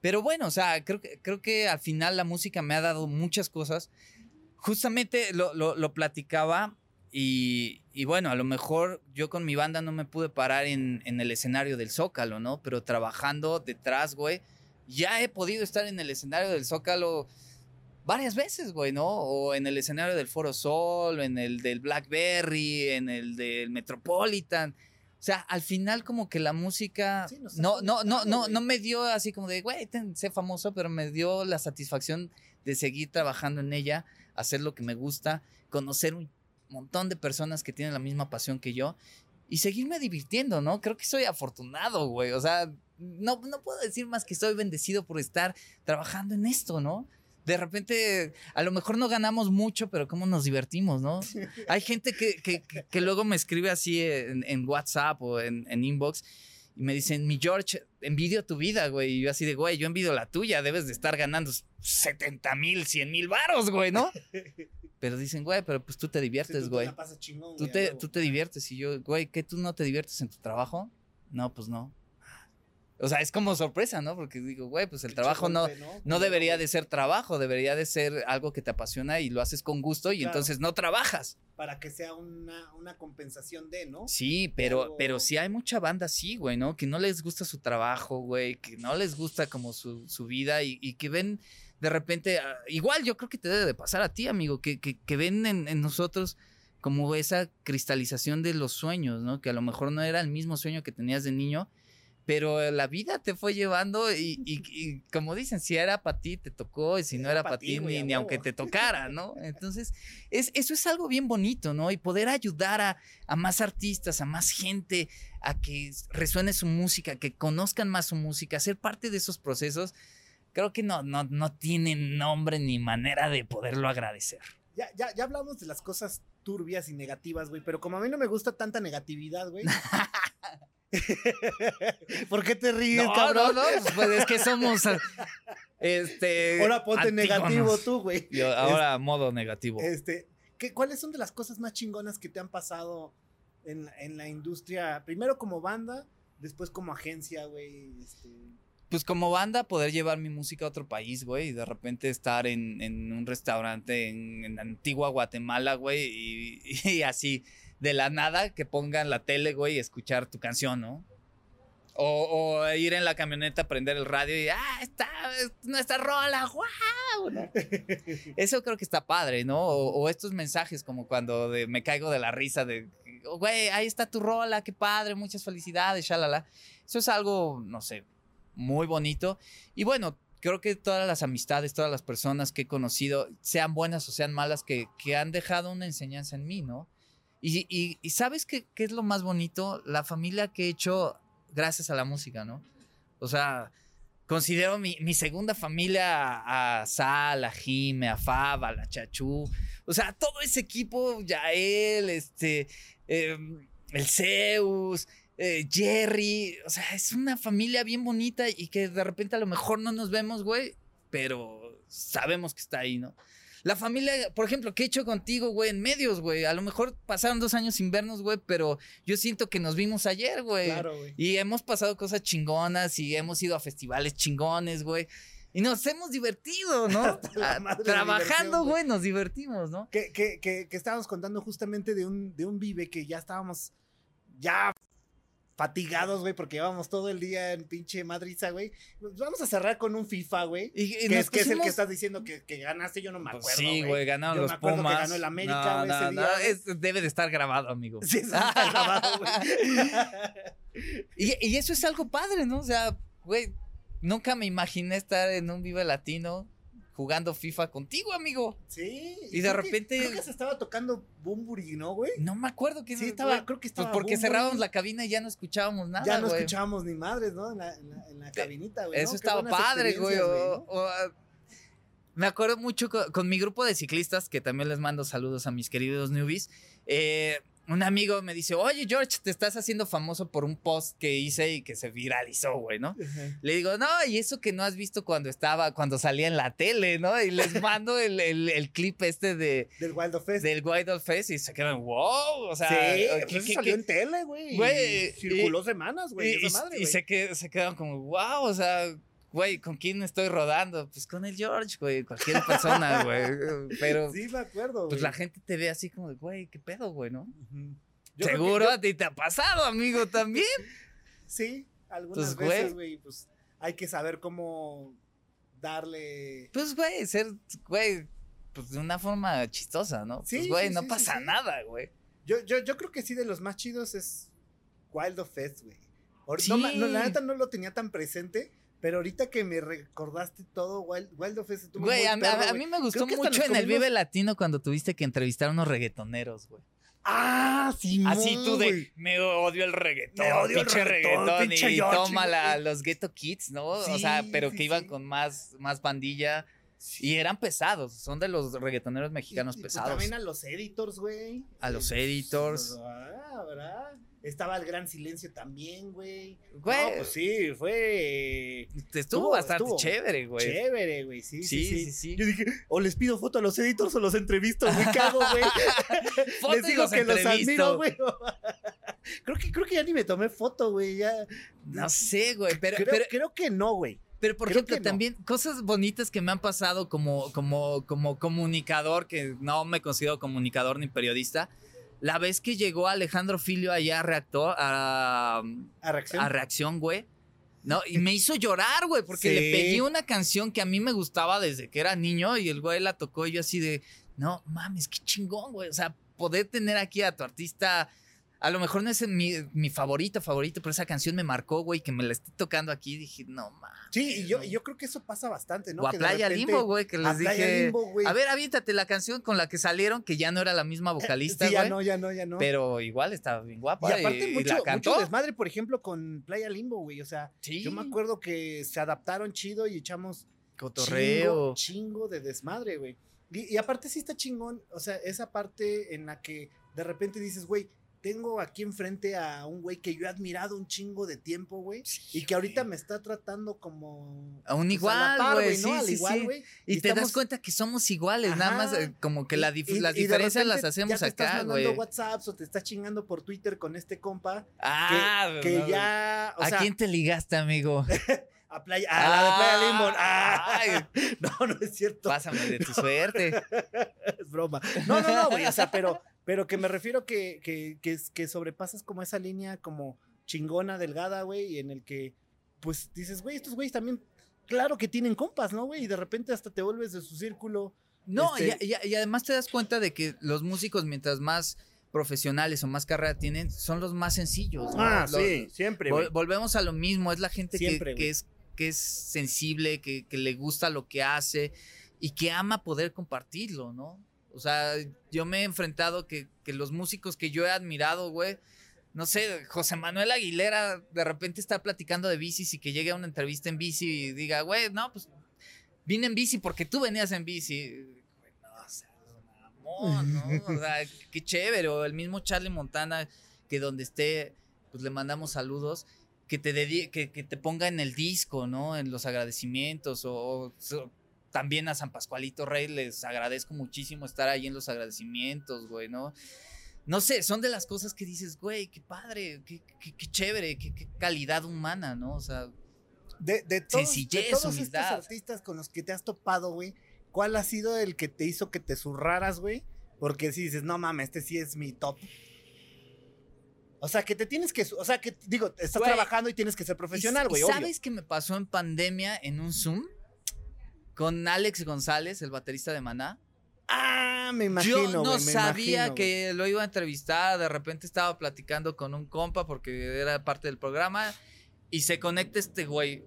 Pero bueno, o sea, creo que, creo que al final la música me ha dado muchas cosas. Justamente lo, lo- lo platicaba y, y bueno, a lo mejor yo con mi banda no me pude parar en, en el escenario del Zócalo, ¿no? Pero trabajando detrás, güey, ya he podido estar en el escenario del Zócalo varias veces, güey, ¿no? O en el escenario del Foro Sol, o en el del Blackberry, en el del Metropolitan. O sea, al final como que la música Sí, no, no, no, no, no me dio así como de, güey, sé famoso, pero me dio la satisfacción de seguir trabajando en ella, hacer lo que me gusta, conocer un montón de personas que tienen la misma pasión que yo y seguirme divirtiendo, ¿no? Creo que soy afortunado, güey. O sea, no, no puedo decir más que soy bendecido por estar trabajando en esto, ¿no? De repente, a lo mejor no ganamos mucho, pero cómo nos divertimos, ¿no? Hay gente que, que- que- que luego me escribe así en, en WhatsApp o en, en inbox y me dicen, mi George, envidio tu vida, güey. Y yo así de, güey, yo envidio la tuya, debes de estar ganando 70 mil, 100 mil varos, güey, ¿no? Pero dicen, güey, pero pues tú te Sí, diviertes, tú te güey. chingón, Tú güey, te, tú te diviertes y yo, güey, ¿qué tú no te diviertes en tu trabajo? No, pues no. O sea, es como sorpresa, ¿no? Porque digo, güey, pues el Qué trabajo no, no debería de ser trabajo, debería de ser algo que te apasiona y lo haces con gusto y Claro. entonces no trabajas. Para que sea una, una compensación de, ¿no? Sí, pero, Algo- pero sí hay mucha banda así, güey, ¿no? Que no les gusta su trabajo, güey, que no les gusta como su, su vida y, y que ven de repente, ah, igual yo creo que te debe de pasar a ti, amigo, que, que, que ven en, en nosotros como esa cristalización de los sueños, ¿no? Que a lo mejor no era el mismo sueño que tenías de niño, pero la vida te fue llevando y, y- y como dicen, si era para ti, te tocó, y si no Era era pa' para ti, ni, a ni aunque te tocara, ¿no? Entonces, es, eso es algo bien bonito, ¿no? Y poder ayudar a, a más artistas, a más gente, a que resuene su música, que conozcan más su música, ser parte de esos procesos, creo que no, no, no tiene nombre ni manera de poderlo agradecer. Ya, ya, ya hablamos de las cosas turbias y negativas, güey, pero como a mí no me gusta tanta negatividad, güey. ¿Por qué te ríes, No, cabrón? no, no, pues, pues, es que somos este Ahora ponte antígonos. negativo tú, güey. Yo ahora modo negativo. Este, ¿qué, ¿Cuáles son de las cosas más chingonas que te han pasado en, la- en la industria? Primero como banda, después como agencia, güey. Este, Pues como banda, poder llevar mi música a otro país, güey, y de repente estar en, en un restaurante en, en Antigua Guatemala, güey, y, y así, de la nada, que pongan la tele, güey, y escuchar tu canción, ¿no? O, o ir en la camioneta, prender el radio y, ah, está es nuestra rola, wow. ¿no? Eso creo que está padre, ¿no? O, o estos mensajes como cuando de- me caigo de la risa de, "Oh, güey, ahí está tu rola, qué padre, muchas felicidades, shalala. Eso es algo, no sé, muy bonito. Y bueno, creo que todas las amistades, todas las personas que he conocido, sean buenas o sean malas, que, que han dejado una enseñanza en mí, ¿no? Y, ¿sabes qué, es lo más bonito? La familia que he hecho gracias a la música, ¿no? O sea, considero mi, segunda familia a, a Sal, a Jime, a Fab, a la Chachú. O sea, todo ese equipo, Yael, este, em, el Zeus, eh, Jerry. O sea, es una familia bien bonita y que de repente a lo mejor no nos vemos, güey, pero sabemos que está ahí, ¿no? La familia, por ejemplo, que he hecho contigo, güey, en medios, güey. A lo mejor pasaron dos años sin vernos, güey, pero yo siento que nos vimos ayer, güey. claro, güey. Y hemos pasado cosas chingonas y hemos ido a festivales chingones, güey. Y nos hemos divertido, ¿no? Ah, Trabajando, güey, nos divertimos, ¿no? Que, que, que, que estábamos contando justamente de un, de un vive que ya estábamos ya fatigados, güey, porque llevamos todo el día en pinche madriza, güey. Pues Vamos a cerrar con un FIFA, güey. Que que es el que estás diciendo que, que ganaste, yo no me Pues acuerdo. sí, güey, ganaron Yo los me acuerdo que Pumas. ganó el América, güey, no, no, es- debe de estar grabado, amigo. Sí, está grabado, güey. Y, y eso es algo padre, ¿no? O sea, güey, nunca me imaginé estar en un Vive Latino jugando FIFA contigo, amigo. Sí. Y de creo que- repente- creo que se estaba tocando Bumburi, ¿no, güey? No me acuerdo que Sí, estaba, creo que Pues estaba. porque Bunbury. cerrábamos la cabina y ya no escuchábamos nada, Ya no güey. escuchábamos ni madres, ¿no? En la, en la, en la cabinita, güey. Eso estaba padre, güey. o, ah, me acuerdo mucho con, con mi grupo de ciclistas, que también les mando saludos a mis queridos newbies. eh, un amigo me dice, oye George, te estás haciendo famoso por un post que hice y que se viralizó, güey, ¿no? Le digo, no, y eso que no has visto cuando estaba, cuando salía en la tele, ¿no? Y les mando el, el, el clip este de... Del Wild of Fest. Del Wild of Fest y se quedan, wow, o sea... Sí, ¿qué- pues qué- salió qué- en tele, güey. Y Circuló y- semanas, güey. y, esa madre, y se, que, se quedan como, wow, o sea, güey, ¿con quién estoy rodando? Pues con el George, güey, cualquier persona, güey. Pero Sí, me acuerdo, pues la gente te ve así como de, güey, ¿qué pedo, güey, no? Seguro yo- a ti te ha pasado, amigo, también. Sí, algunas Pues, veces, güey. pues hay que saber cómo darle... Pues, güey, ser, güey, pues de una forma chistosa, ¿no? Sí, pues, güey, sí, no sí, pasa sí. nada, güey. Yo, yo, yo creo que sí, de los más chidos es Wild of Fest, güey. No, no, la neta no lo tenía tan presente, pero ahorita que me recordaste todo, Wild, Wild of Fest estuvo Güey, a, mí- a- me gustó mucho en el Vive Latino cuando tuviste que entrevistar a unos reggaetoneros, güey. Ah, sí, Así tú de, me odio el reggaetón, Me odio el pinche reggaetón, reggaetón, pinche y toma los Ghetto Kids, ¿no? o sea, pero sí, que iban sí. con más, más bandilla y eran pesados, son de los reggaetoneros mexicanos Y- y, pues, pesados. también a los editors, güey. A los Eh, editors. Ah, ¿verdad? Estaba el Gran Silencio también, güey. Güey, No, pues sí, fue estuvo, estuvo- bastante estuvo chévere, güey. chévere, güey. Sí sí, Sí, sí, sí, sí. Yo dije, o les pido foto a los editors o los entrevisto. ¿Qué hago, güey? Les digo los que los admiro, güey. creo, que, creo que ya ni me tomé foto, güey. Ya. No sé, güey, pero, creo, pero, creo que no, güey. Pero por Creo ejemplo, no. también cosas bonitas que me han pasado como, como, como comunicador, que no me considero comunicador ni periodista. La vez que llegó Alejandro Filio allá a Reactor, a, A reacción. a Reacción, güey. No, y me hizo llorar, güey, porque Sí. le pedí una canción que a mí me gustaba desde que era niño y el güey la tocó y yo así de, no mames, qué chingón, güey. O sea, poder tener aquí a tu artista, a lo mejor no es mi, mi favorito, favorito, pero esa canción me marcó, güey, que me la esté tocando aquí. Dije, no mames. sí, y yo, y yo creo que eso pasa bastante, ¿no? o a Que Playa repente- Limbo, güey, que les a Playa dije. Limbo, güey. A ver, aviéntate la canción con la que salieron, que ya no era la misma vocalista, Sí, ya güey. no, ya no, ya no. Pero igual estaba bien guapa. y aparte, y, y mucho, la mucho desmadre, por ejemplo, con Playa Limbo, güey. O sea, Sí, yo me acuerdo que se adaptaron chido y echamos cotorreo. Chingo, chingo de desmadre, güey. Y, y aparte sí está chingón, o sea, esa parte en la que de repente dices, güey, tengo aquí enfrente a un güey que yo he admirado un chingo de tiempo, güey. y que ahorita me está tratando como... A un pues, igual, güey, ¿no? sí, Al sí, igual, güey. Y, Y te das cuenta que somos iguales, nada más eh, como que la dif- Y- las y diferencias las hacemos ya te estás acá, mandando güey. WhatsApps o te estás chingando por Twitter con este compa Ah, que ya, o ¿A sea, quién te ligaste, amigo? a playa, a la de Playa. Ah, Ay, no, no es cierto. pásame de tu suerte. es broma. No, no, no, güey. O sea, pero, pero que me refiero que, que, que, es- que sobrepasas como esa línea como chingona, delgada, güey, y en el que, pues, dices, güey, estos güeyes también, claro que tienen compas, ¿no, güey? Y de repente hasta te vuelves de su círculo. No, Este- y, y- y además te das cuenta de que los músicos, mientras más profesionales o más carrera tienen, son los más sencillos. ¿no? Ah, Los- siempre, Vol- volvemos a lo mismo, es la gente que, Siempre, que güey. es, que es sensible, que, que le gusta lo que hace y que ama poder compartirlo, ¿no? O sea, yo me he enfrentado que, que los músicos que yo he admirado, güey, no sé, José Manuel Aguilera de repente está platicando de bicis y que llegue a una entrevista en bici y diga, güey, no, pues vine en bici porque tú venías en bici. Güey, no, o sea, mamón, ¿no? O sea, qué chévere. O el mismo Charlie Montana, que donde esté, pues le mandamos saludos, que te, que, que te ponga en el disco, ¿no? En los agradecimientos. O, también a San Pascualito Rey les agradezco muchísimo estar ahí en los agradecimientos, güey, ¿no? No sé, son de las cosas que dices, güey, qué padre, qué, qué- qué chévere, qué, qué calidad humana, ¿no? O sea, De, de todos, de todos estos artistas con los que te has topado, güey, ¿cuál ha sido el que te hizo que te zurraras, güey? Porque si dices, no mames, este sí es mi top. O sea, que te tienes que, o sea, que digo, estás Güey, trabajando y tienes que ser profesional, ¿Y- güey, y obvio. ¿Sabes qué me pasó en pandemia en un Zoom? Con Alex González, el baterista de Maná. Ah, me imagino, Yo no me sabía imagino, que lo iba a entrevistar, de repente estaba platicando con un compa porque era parte del programa y se conecta este güey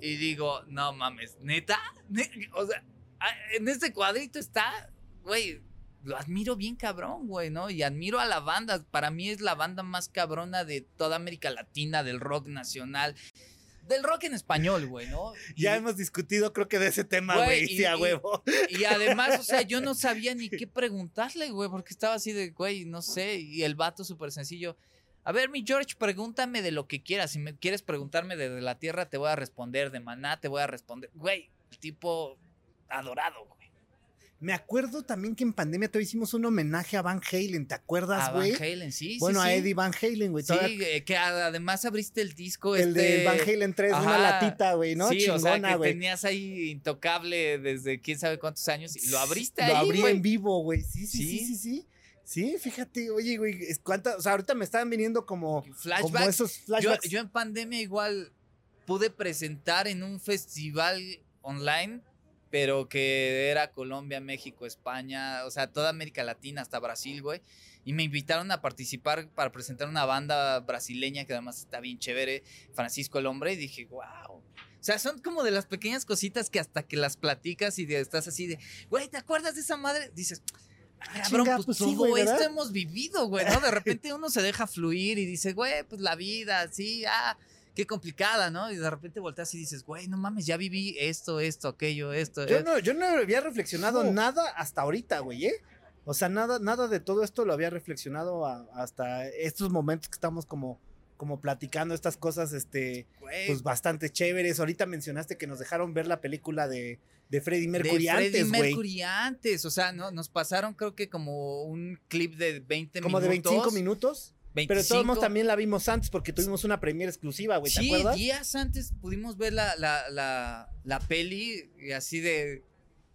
y digo, no mames, neta, Ne- o sea, ah, en este cuadrito está, güey, lo admiro bien cabrón, güey, ¿no? Y admiro a la banda, para mí es la banda más cabrona de toda América Latina, del rock nacional. Del rock en español, güey, ¿no? Ya hemos discutido, creo que de ese tema, Güey, Sí, a huevo. Y además, o sea, yo no sabía ni qué preguntarle, güey, porque estaba así de, güey, no sé, y el vato súper sencillo. A ver, mi George, pregúntame de lo que quieras. Si me quieres preguntarme de la tierra, te voy a responder. De maná, te voy a responder. Güey, el tipo adorado, güey. Me acuerdo también que en pandemia todavía hicimos un homenaje a Van Halen, ¿te acuerdas, A güey? Van Halen, sí, Bueno, sí, a. Eddie Van Halen, güey. Sí, todavía- eh, que a- además abriste el disco el este... de Van Halen 3, una Ajá. latita, güey, ¿no? Sí, o sea, Chingona, que tenías ahí intocable desde quién sabe cuántos años y lo abriste Lo ahí, abrí güey. en vivo, güey. Sí, sí, sí, Sí. sí, sí. Sí, fíjate, oye, güey, es cuánta, o sea, ahorita me estaban viniendo como, como Flashbacks. esos Yo, flashbacks. yo en pandemia igual pude presentar en un festival online, pero que era Colombia, México, España, o sea, toda América Latina, hasta Brasil, güey. Y me invitaron a participar para presentar una banda brasileña que además está bien chévere, Francisco el Hombre, y dije, wow. O sea, son como de las pequeñas cositas que hasta que las platicas y de- estás así de, güey, ¿te acuerdas de esa madre? Dices, "Ah, cabrón, Chinga, pues, pues sí, güey, esto hemos vivido, güey, ¿no? De repente uno se deja fluir y dice, güey, pues la vida, sí, ah, qué complicada, ¿no? Y de repente volteas y dices, güey, no mames, ya viví esto, esto, aquello, esto. Yo eh". no, yo no había reflexionado nada hasta ahorita, güey, ¿eh? O sea, nada, nada de todo esto lo había reflexionado a- hasta estos momentos que estamos como, como platicando estas cosas, este, Güey, pues bastante chéveres. Ahorita mencionaste que nos dejaron ver la película de, de Freddie de Mercury Freddie antes, güey. Mercury antes, o sea, ¿no? Nos pasaron creo que como un clip de 20 Como minutos. de 25 minutos. Pero todos 25. modos también la vimos antes porque tuvimos una premiere exclusiva, güey, ¿te Sí, acuerdas? días antes pudimos ver la, la, la, la peli y así de.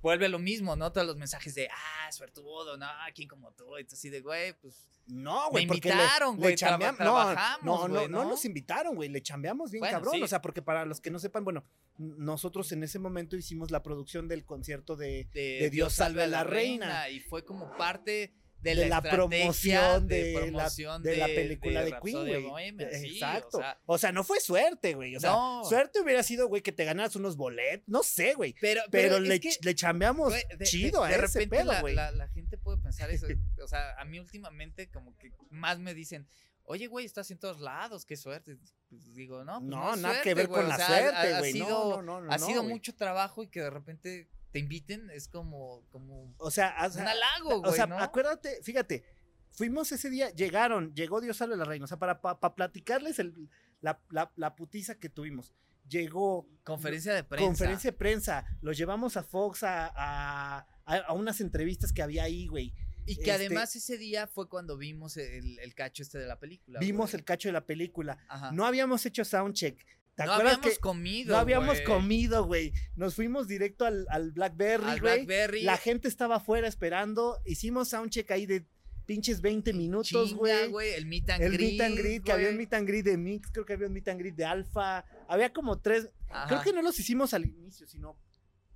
Vuelve lo mismo, ¿no? Todos los mensajes de, ah, suertudo, no, ¿quién como tú? Y así de, güey, pues. No, güey, Me invitaron, güey, no, trabajamos, No, no, no, ¿no? nos invitaron, güey, le chambeamos bien Bueno, cabrón. sí. O sea, porque para los que no sepan, bueno, nosotros en ese momento hicimos la producción del concierto de, De, De Dios salve a la reina. Y fue como parte de, de la, promoción de, la, de la película de, Queen, güey. Sí, Exacto. o sea, O sea, no fue suerte, güey. O sea, No. suerte hubiera sido, güey, que te ganaras unos boletos. No sé, güey. pero, Pero, le, que- le chambeamos chido de, a ese repente pedo, güey. la- la gente puede pensar eso. O sea, a mí últimamente como que más me dicen, oye, güey, estás en todos lados, qué suerte. Pues digo, no, pues No, nada que ver con o la suerte, güey. No, no, no, no, ha sido mucho trabajo y que de repente te inviten es como, como O sea, o sea, un halago, O güey, sea, ¿no? acuérdate, fíjate, fuimos ese día, llegaron, llegó Dios salve la reina, o sea, para, para, platicarles el- la, la, la putiza que tuvimos. Llegó Conferencia de prensa. conferencia de prensa, los llevamos a Fox a, a, a- a unas entrevistas que había ahí, güey. Y que este- además ese día fue cuando vimos el, el cacho este de la película. Vimos güey. el cacho de la película. Ajá. No habíamos hecho soundcheck. ¿Te No acuerdas habíamos que comido. no habíamos comido, güey? Nos fuimos directo al, al Blackberry, güey. Blackberry. La gente estaba afuera esperando. Hicimos soundcheck ahí de pinches 20 minutos, güey. El meet and El greet. meet and greet, que había un meet and greet de Mix, creo que había un meet and greet de Alfa. Había como tres. Ajá. Creo que no los hicimos al inicio, sino.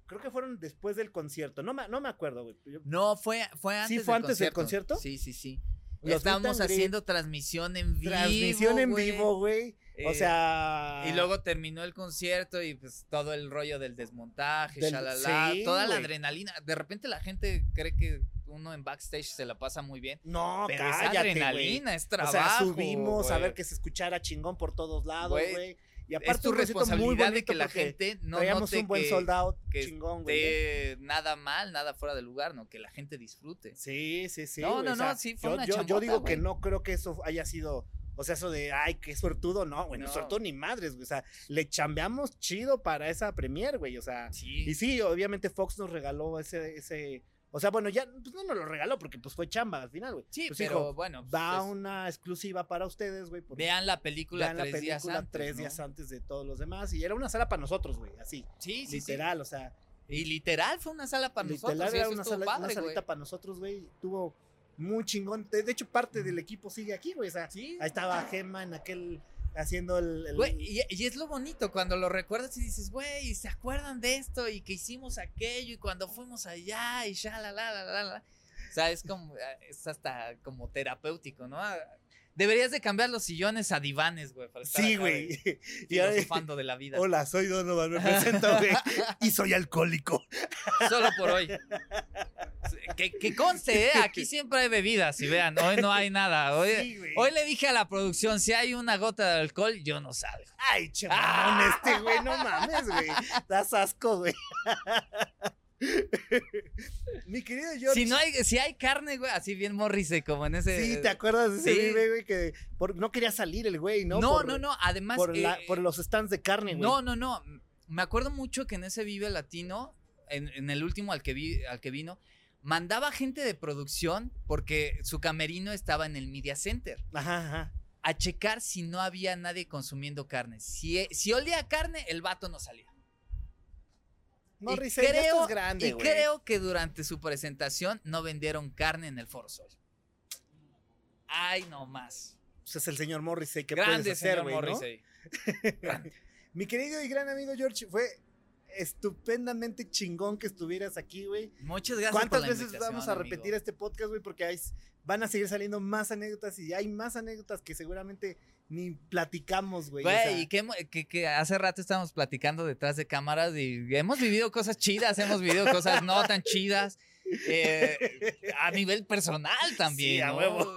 Creo que fueron después del concierto. No me, no me acuerdo, güey. No, fue, fue antes. fue del antes del concierto? Sí, sí, sí. Los Estábamos haciendo transmisión en vivo. Transmisión en vivo, güey. O Eh, sea. Y luego terminó el concierto y pues todo el rollo del desmontaje, Del- shalala, sí, toda la adrenalina. De repente la gente cree que uno en backstage se la pasa muy bien. No, Pero es cállate, güey. adrenalina, es O trabajo. sea, subimos a ver que se escuchara chingón por todos lados, Güey. Y Es aparte tu un concierto muy responsabilidad de que la gente no note un buen que, sold out que chingón, güey. esté nada mal, nada fuera de lugar, no, que la gente disfrute. Sí, sí, sí. No, no, o sea, no, sí, fue yo, una yo, digo que no creo que eso haya sido, o sea, eso de, ay, qué suertudo, no, güey, no, suertudo ni madres, güey, o sea, le chambeamos chido para esa premier, güey, o sea, Sí. y sí, obviamente Fox nos regaló ese, ese, o sea, bueno, ya, pues no nos lo regaló porque pues fue chamba al final, güey. Sí, Pues, pero hijo, bueno. pues, Da es- una exclusiva para ustedes, güey, vean la película vean la tres días película antes. tres ¿no? días antes de todos los demás, y era una sala para nosotros, güey, así, Sí, sí, literal, o sea. Y literal fue una sala para Literal nosotros. y era una, sala- una padre, salita para nosotros, güey. Tuvo muy chingón. De hecho, parte del equipo sigue aquí, güey. O sea, Sí. ahí estaba Gemma en aquel haciendo el. el- Güey, y, y es lo bonito cuando lo recuerdas y dices, güey, ¿se acuerdan de esto? Y que hicimos aquello y cuando fuimos allá y ya, la, la, la, la, la. O sea, es como, es hasta como terapéutico, ¿no? Deberías de cambiar los sillones a divanes, güey, para estar Sí, güey. filosofando de la vida. Hola, soy Donovan, me presento, güey. y soy alcohólico. Solo por hoy. Que, que conste, ¿eh? aquí siempre hay bebidas, si vean, hoy no hay nada. Hoy, Sí, güey. hoy le dije a la producción, si hay una gota de alcohol, yo no salgo. Ay, chamón, este güey, no mames, güey. Das asco, güey. Mi querido George. Si no hay, si hay carne, güey, así bien morrice, como en ese. Sí, ¿te acuerdas de ese Sí. video, güey? Que por- no quería salir el güey, ¿no? No, Por- no, no, además. Por, la- eh, por los stands de carne, güey. No, no, no. Me acuerdo mucho que en ese Vive Latino, en, en el último al que, vi, al que vino, mandaba gente de producción porque su camerino estaba en el Media Center Ajá, ajá. a checar si no había nadie consumiendo carne. Si, si olía a carne, el vato no salía. Y ya creo, estás grande, y creo que durante su presentación no vendieron carne en el Foro Sol. Ay, no más. Pues es el señor Morrissey, ¿qué Grande puedes hacer, señor güey, no? Morrissey. Mi querido y gran amigo George, fue estupendamente chingón que estuvieras aquí, güey. Muchas gracias por ¿Cuántas la veces vamos a amigo. repetir este podcast, güey? Porque hay- van a seguir saliendo más anécdotas y hay más anécdotas que seguramente ni platicamos, güey. o Güey, sea, y que, hemo- que, que hace rato estábamos platicando detrás de cámaras y hemos vivido cosas chidas, hemos vivido cosas no tan chidas. eh, a nivel personal también. Sí, a ¿no? huevo.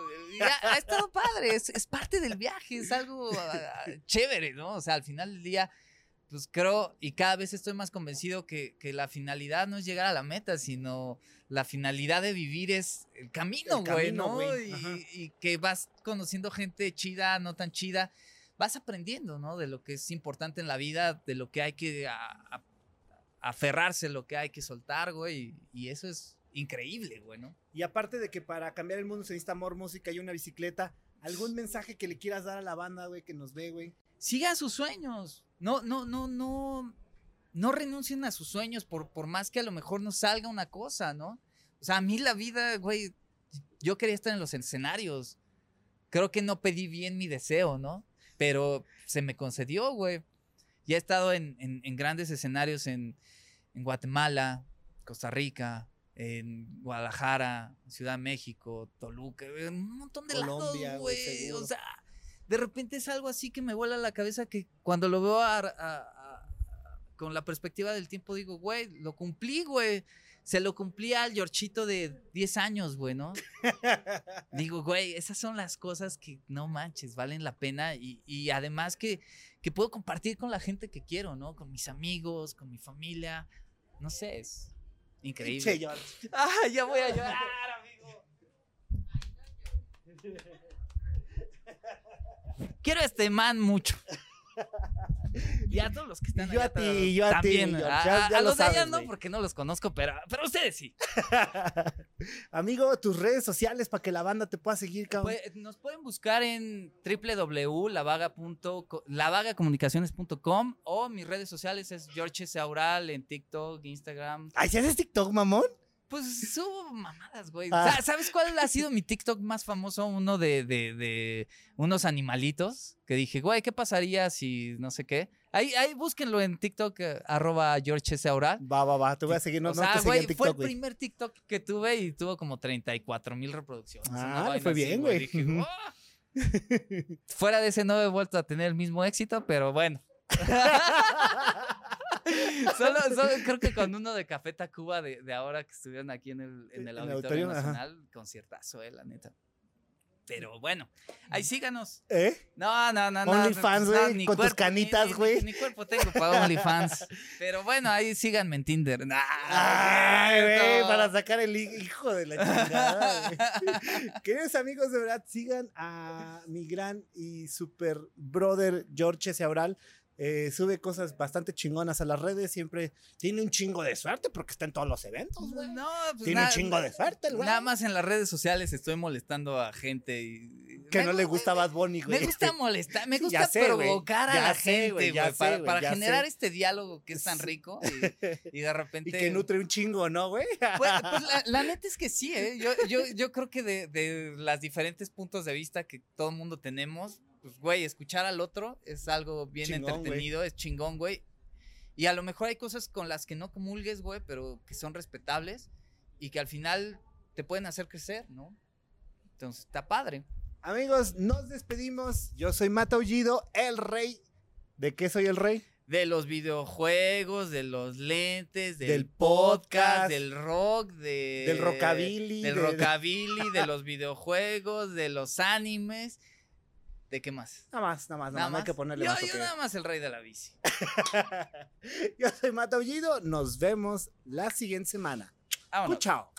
Ha estado padre, es, es parte del viaje, es algo ah, chévere, ¿no? O sea, al final del día, pues creo y cada vez estoy más convencido que, que la finalidad no es llegar a la meta, sino la finalidad de vivir es el camino, güey, ¿no? Y, y que vas conociendo gente chida, no tan chida, vas aprendiendo, ¿no? De lo que es importante en la vida, de lo que hay que a- a- aferrarse, lo que hay que soltar, güey, y eso es increíble, güey, ¿no? Y aparte de que para cambiar el mundo se necesita amor, música y una bicicleta, ¿algún mensaje que le quieras dar a la banda, güey, que nos ve, güey? sigan sus sueños. No, no, no, no. No renuncien a sus sueños por, por más que a lo mejor no salga una cosa, ¿no? O sea, a mí la vida, güey, yo quería estar en los escenarios. Creo que no pedí bien mi deseo, ¿no? Pero se me concedió, güey. Ya he estado en, en- en grandes escenarios en, en Guatemala, Costa Rica, en Guadalajara, Ciudad de México, Toluca, un montón de Colombia, lados, güey. O sea, de repente es algo así que me vuela la cabeza que cuando lo veo a- a- a- con la perspectiva del tiempo digo, güey, lo cumplí, güey. Se lo cumplí al Georgito de 10 años, güey, ¿no? Digo, güey, esas son las cosas que no manches, valen la pena y, y además que, que puedo compartir con la gente que quiero, ¿no? Con mis amigos, con mi familia. No sé, es increíble. Che. Ah, ya voy a llorar, amigo. Quiero a este man mucho. Y a todos los que están Y yo allá a ti, y yo a ti, a, ya- a- ya a lo los de allá sabes, no, güey. porque no los conozco, pero, pero ustedes sí. Amigo, tus redes sociales para que la banda te pueda seguir, cabrón. Pues, nos pueden buscar en www.lavaga.co- lavagacomunicaciones.com o mis redes sociales es George Saural en TikTok, Instagram. Ay, ¿si haces TikTok, mamón? Pues subo mamadas, güey. Ah. Sa- ¿Sabes cuál ha sido mi TikTok más famoso? Uno de, de, de unos animalitos que dije, güey, ¿qué pasaría si no sé qué? Ahí, ahí búsquenlo en TikTok, eh, arroba George Saural. Va, va, va, te voy a seguir. No, o no sea, te seguí güey, en fue TikTok, el güey. primer TikTok que tuve y tuvo como 34 mil reproducciones. Ah, le fue así, bien, güey. Dije. "Oh". Fuera de ese no he vuelto a tener el mismo éxito, pero bueno. solo, solo creo que con uno de Café Tacuba de, de ahora que estuvieron aquí en el, en el Auditorio auditorio, ajá. Nacional, conciertazo, eh, la neta. Pero bueno, ahí síganos. ¿Eh? No, no, no, no. OnlyFans, no, güey, ni con tus cuerpo, canitas, ni- güey. Ni, cuerpo tengo para OnlyFans. Pero bueno, ahí síganme en Tinder. Nah, Ay, no es güey, cierto. para sacar el hi- hijo de la chingada. Queridos amigos, de verdad, sigan a mi gran y super brother George Seabral. Eh, sube cosas bastante chingonas a las redes. Siempre tiene un chingo de suerte porque está en todos los eventos, güey. No, pues Tiene un chingo de suerte, güey. Nada más en las redes sociales estoy molestando a gente y... Que me no le gu- gusta Bad Bunny, güey. Me gusta molestar, me gusta sé, provocar a la sé, gente, güey, sé, para, generar este diálogo que es tan rico y, y de repente... Y que nutre un chingo, ¿no, güey? Pues, pues, la, la neta es que sí, ¿eh? Yo, yo, yo creo que de, de las diferentes puntos de vista que todo el mundo tenemos, pues, güey, escuchar al otro es algo bien Chingón, entretenido, es chingón, güey. Y a lo mejor hay cosas con las que no comulgues, güey, pero que son respetables y que al final te pueden hacer crecer, ¿no? Entonces, está padre. Amigos, nos despedimos. Yo soy Mata Ullido, el rey. ¿De qué soy el rey? De los videojuegos, de los lentes, del, Del podcast, podcast, del rock, de, del rockabilly, del de- rockabilly, de los videojuegos, de los animes. ¿De qué más? Nada más, nada más, nada, más. No hay más. que ponerle yo, más. yo nada más el rey de la bici. Yo soy Mataullido. Nos vemos la siguiente semana. Vámonos. Chao.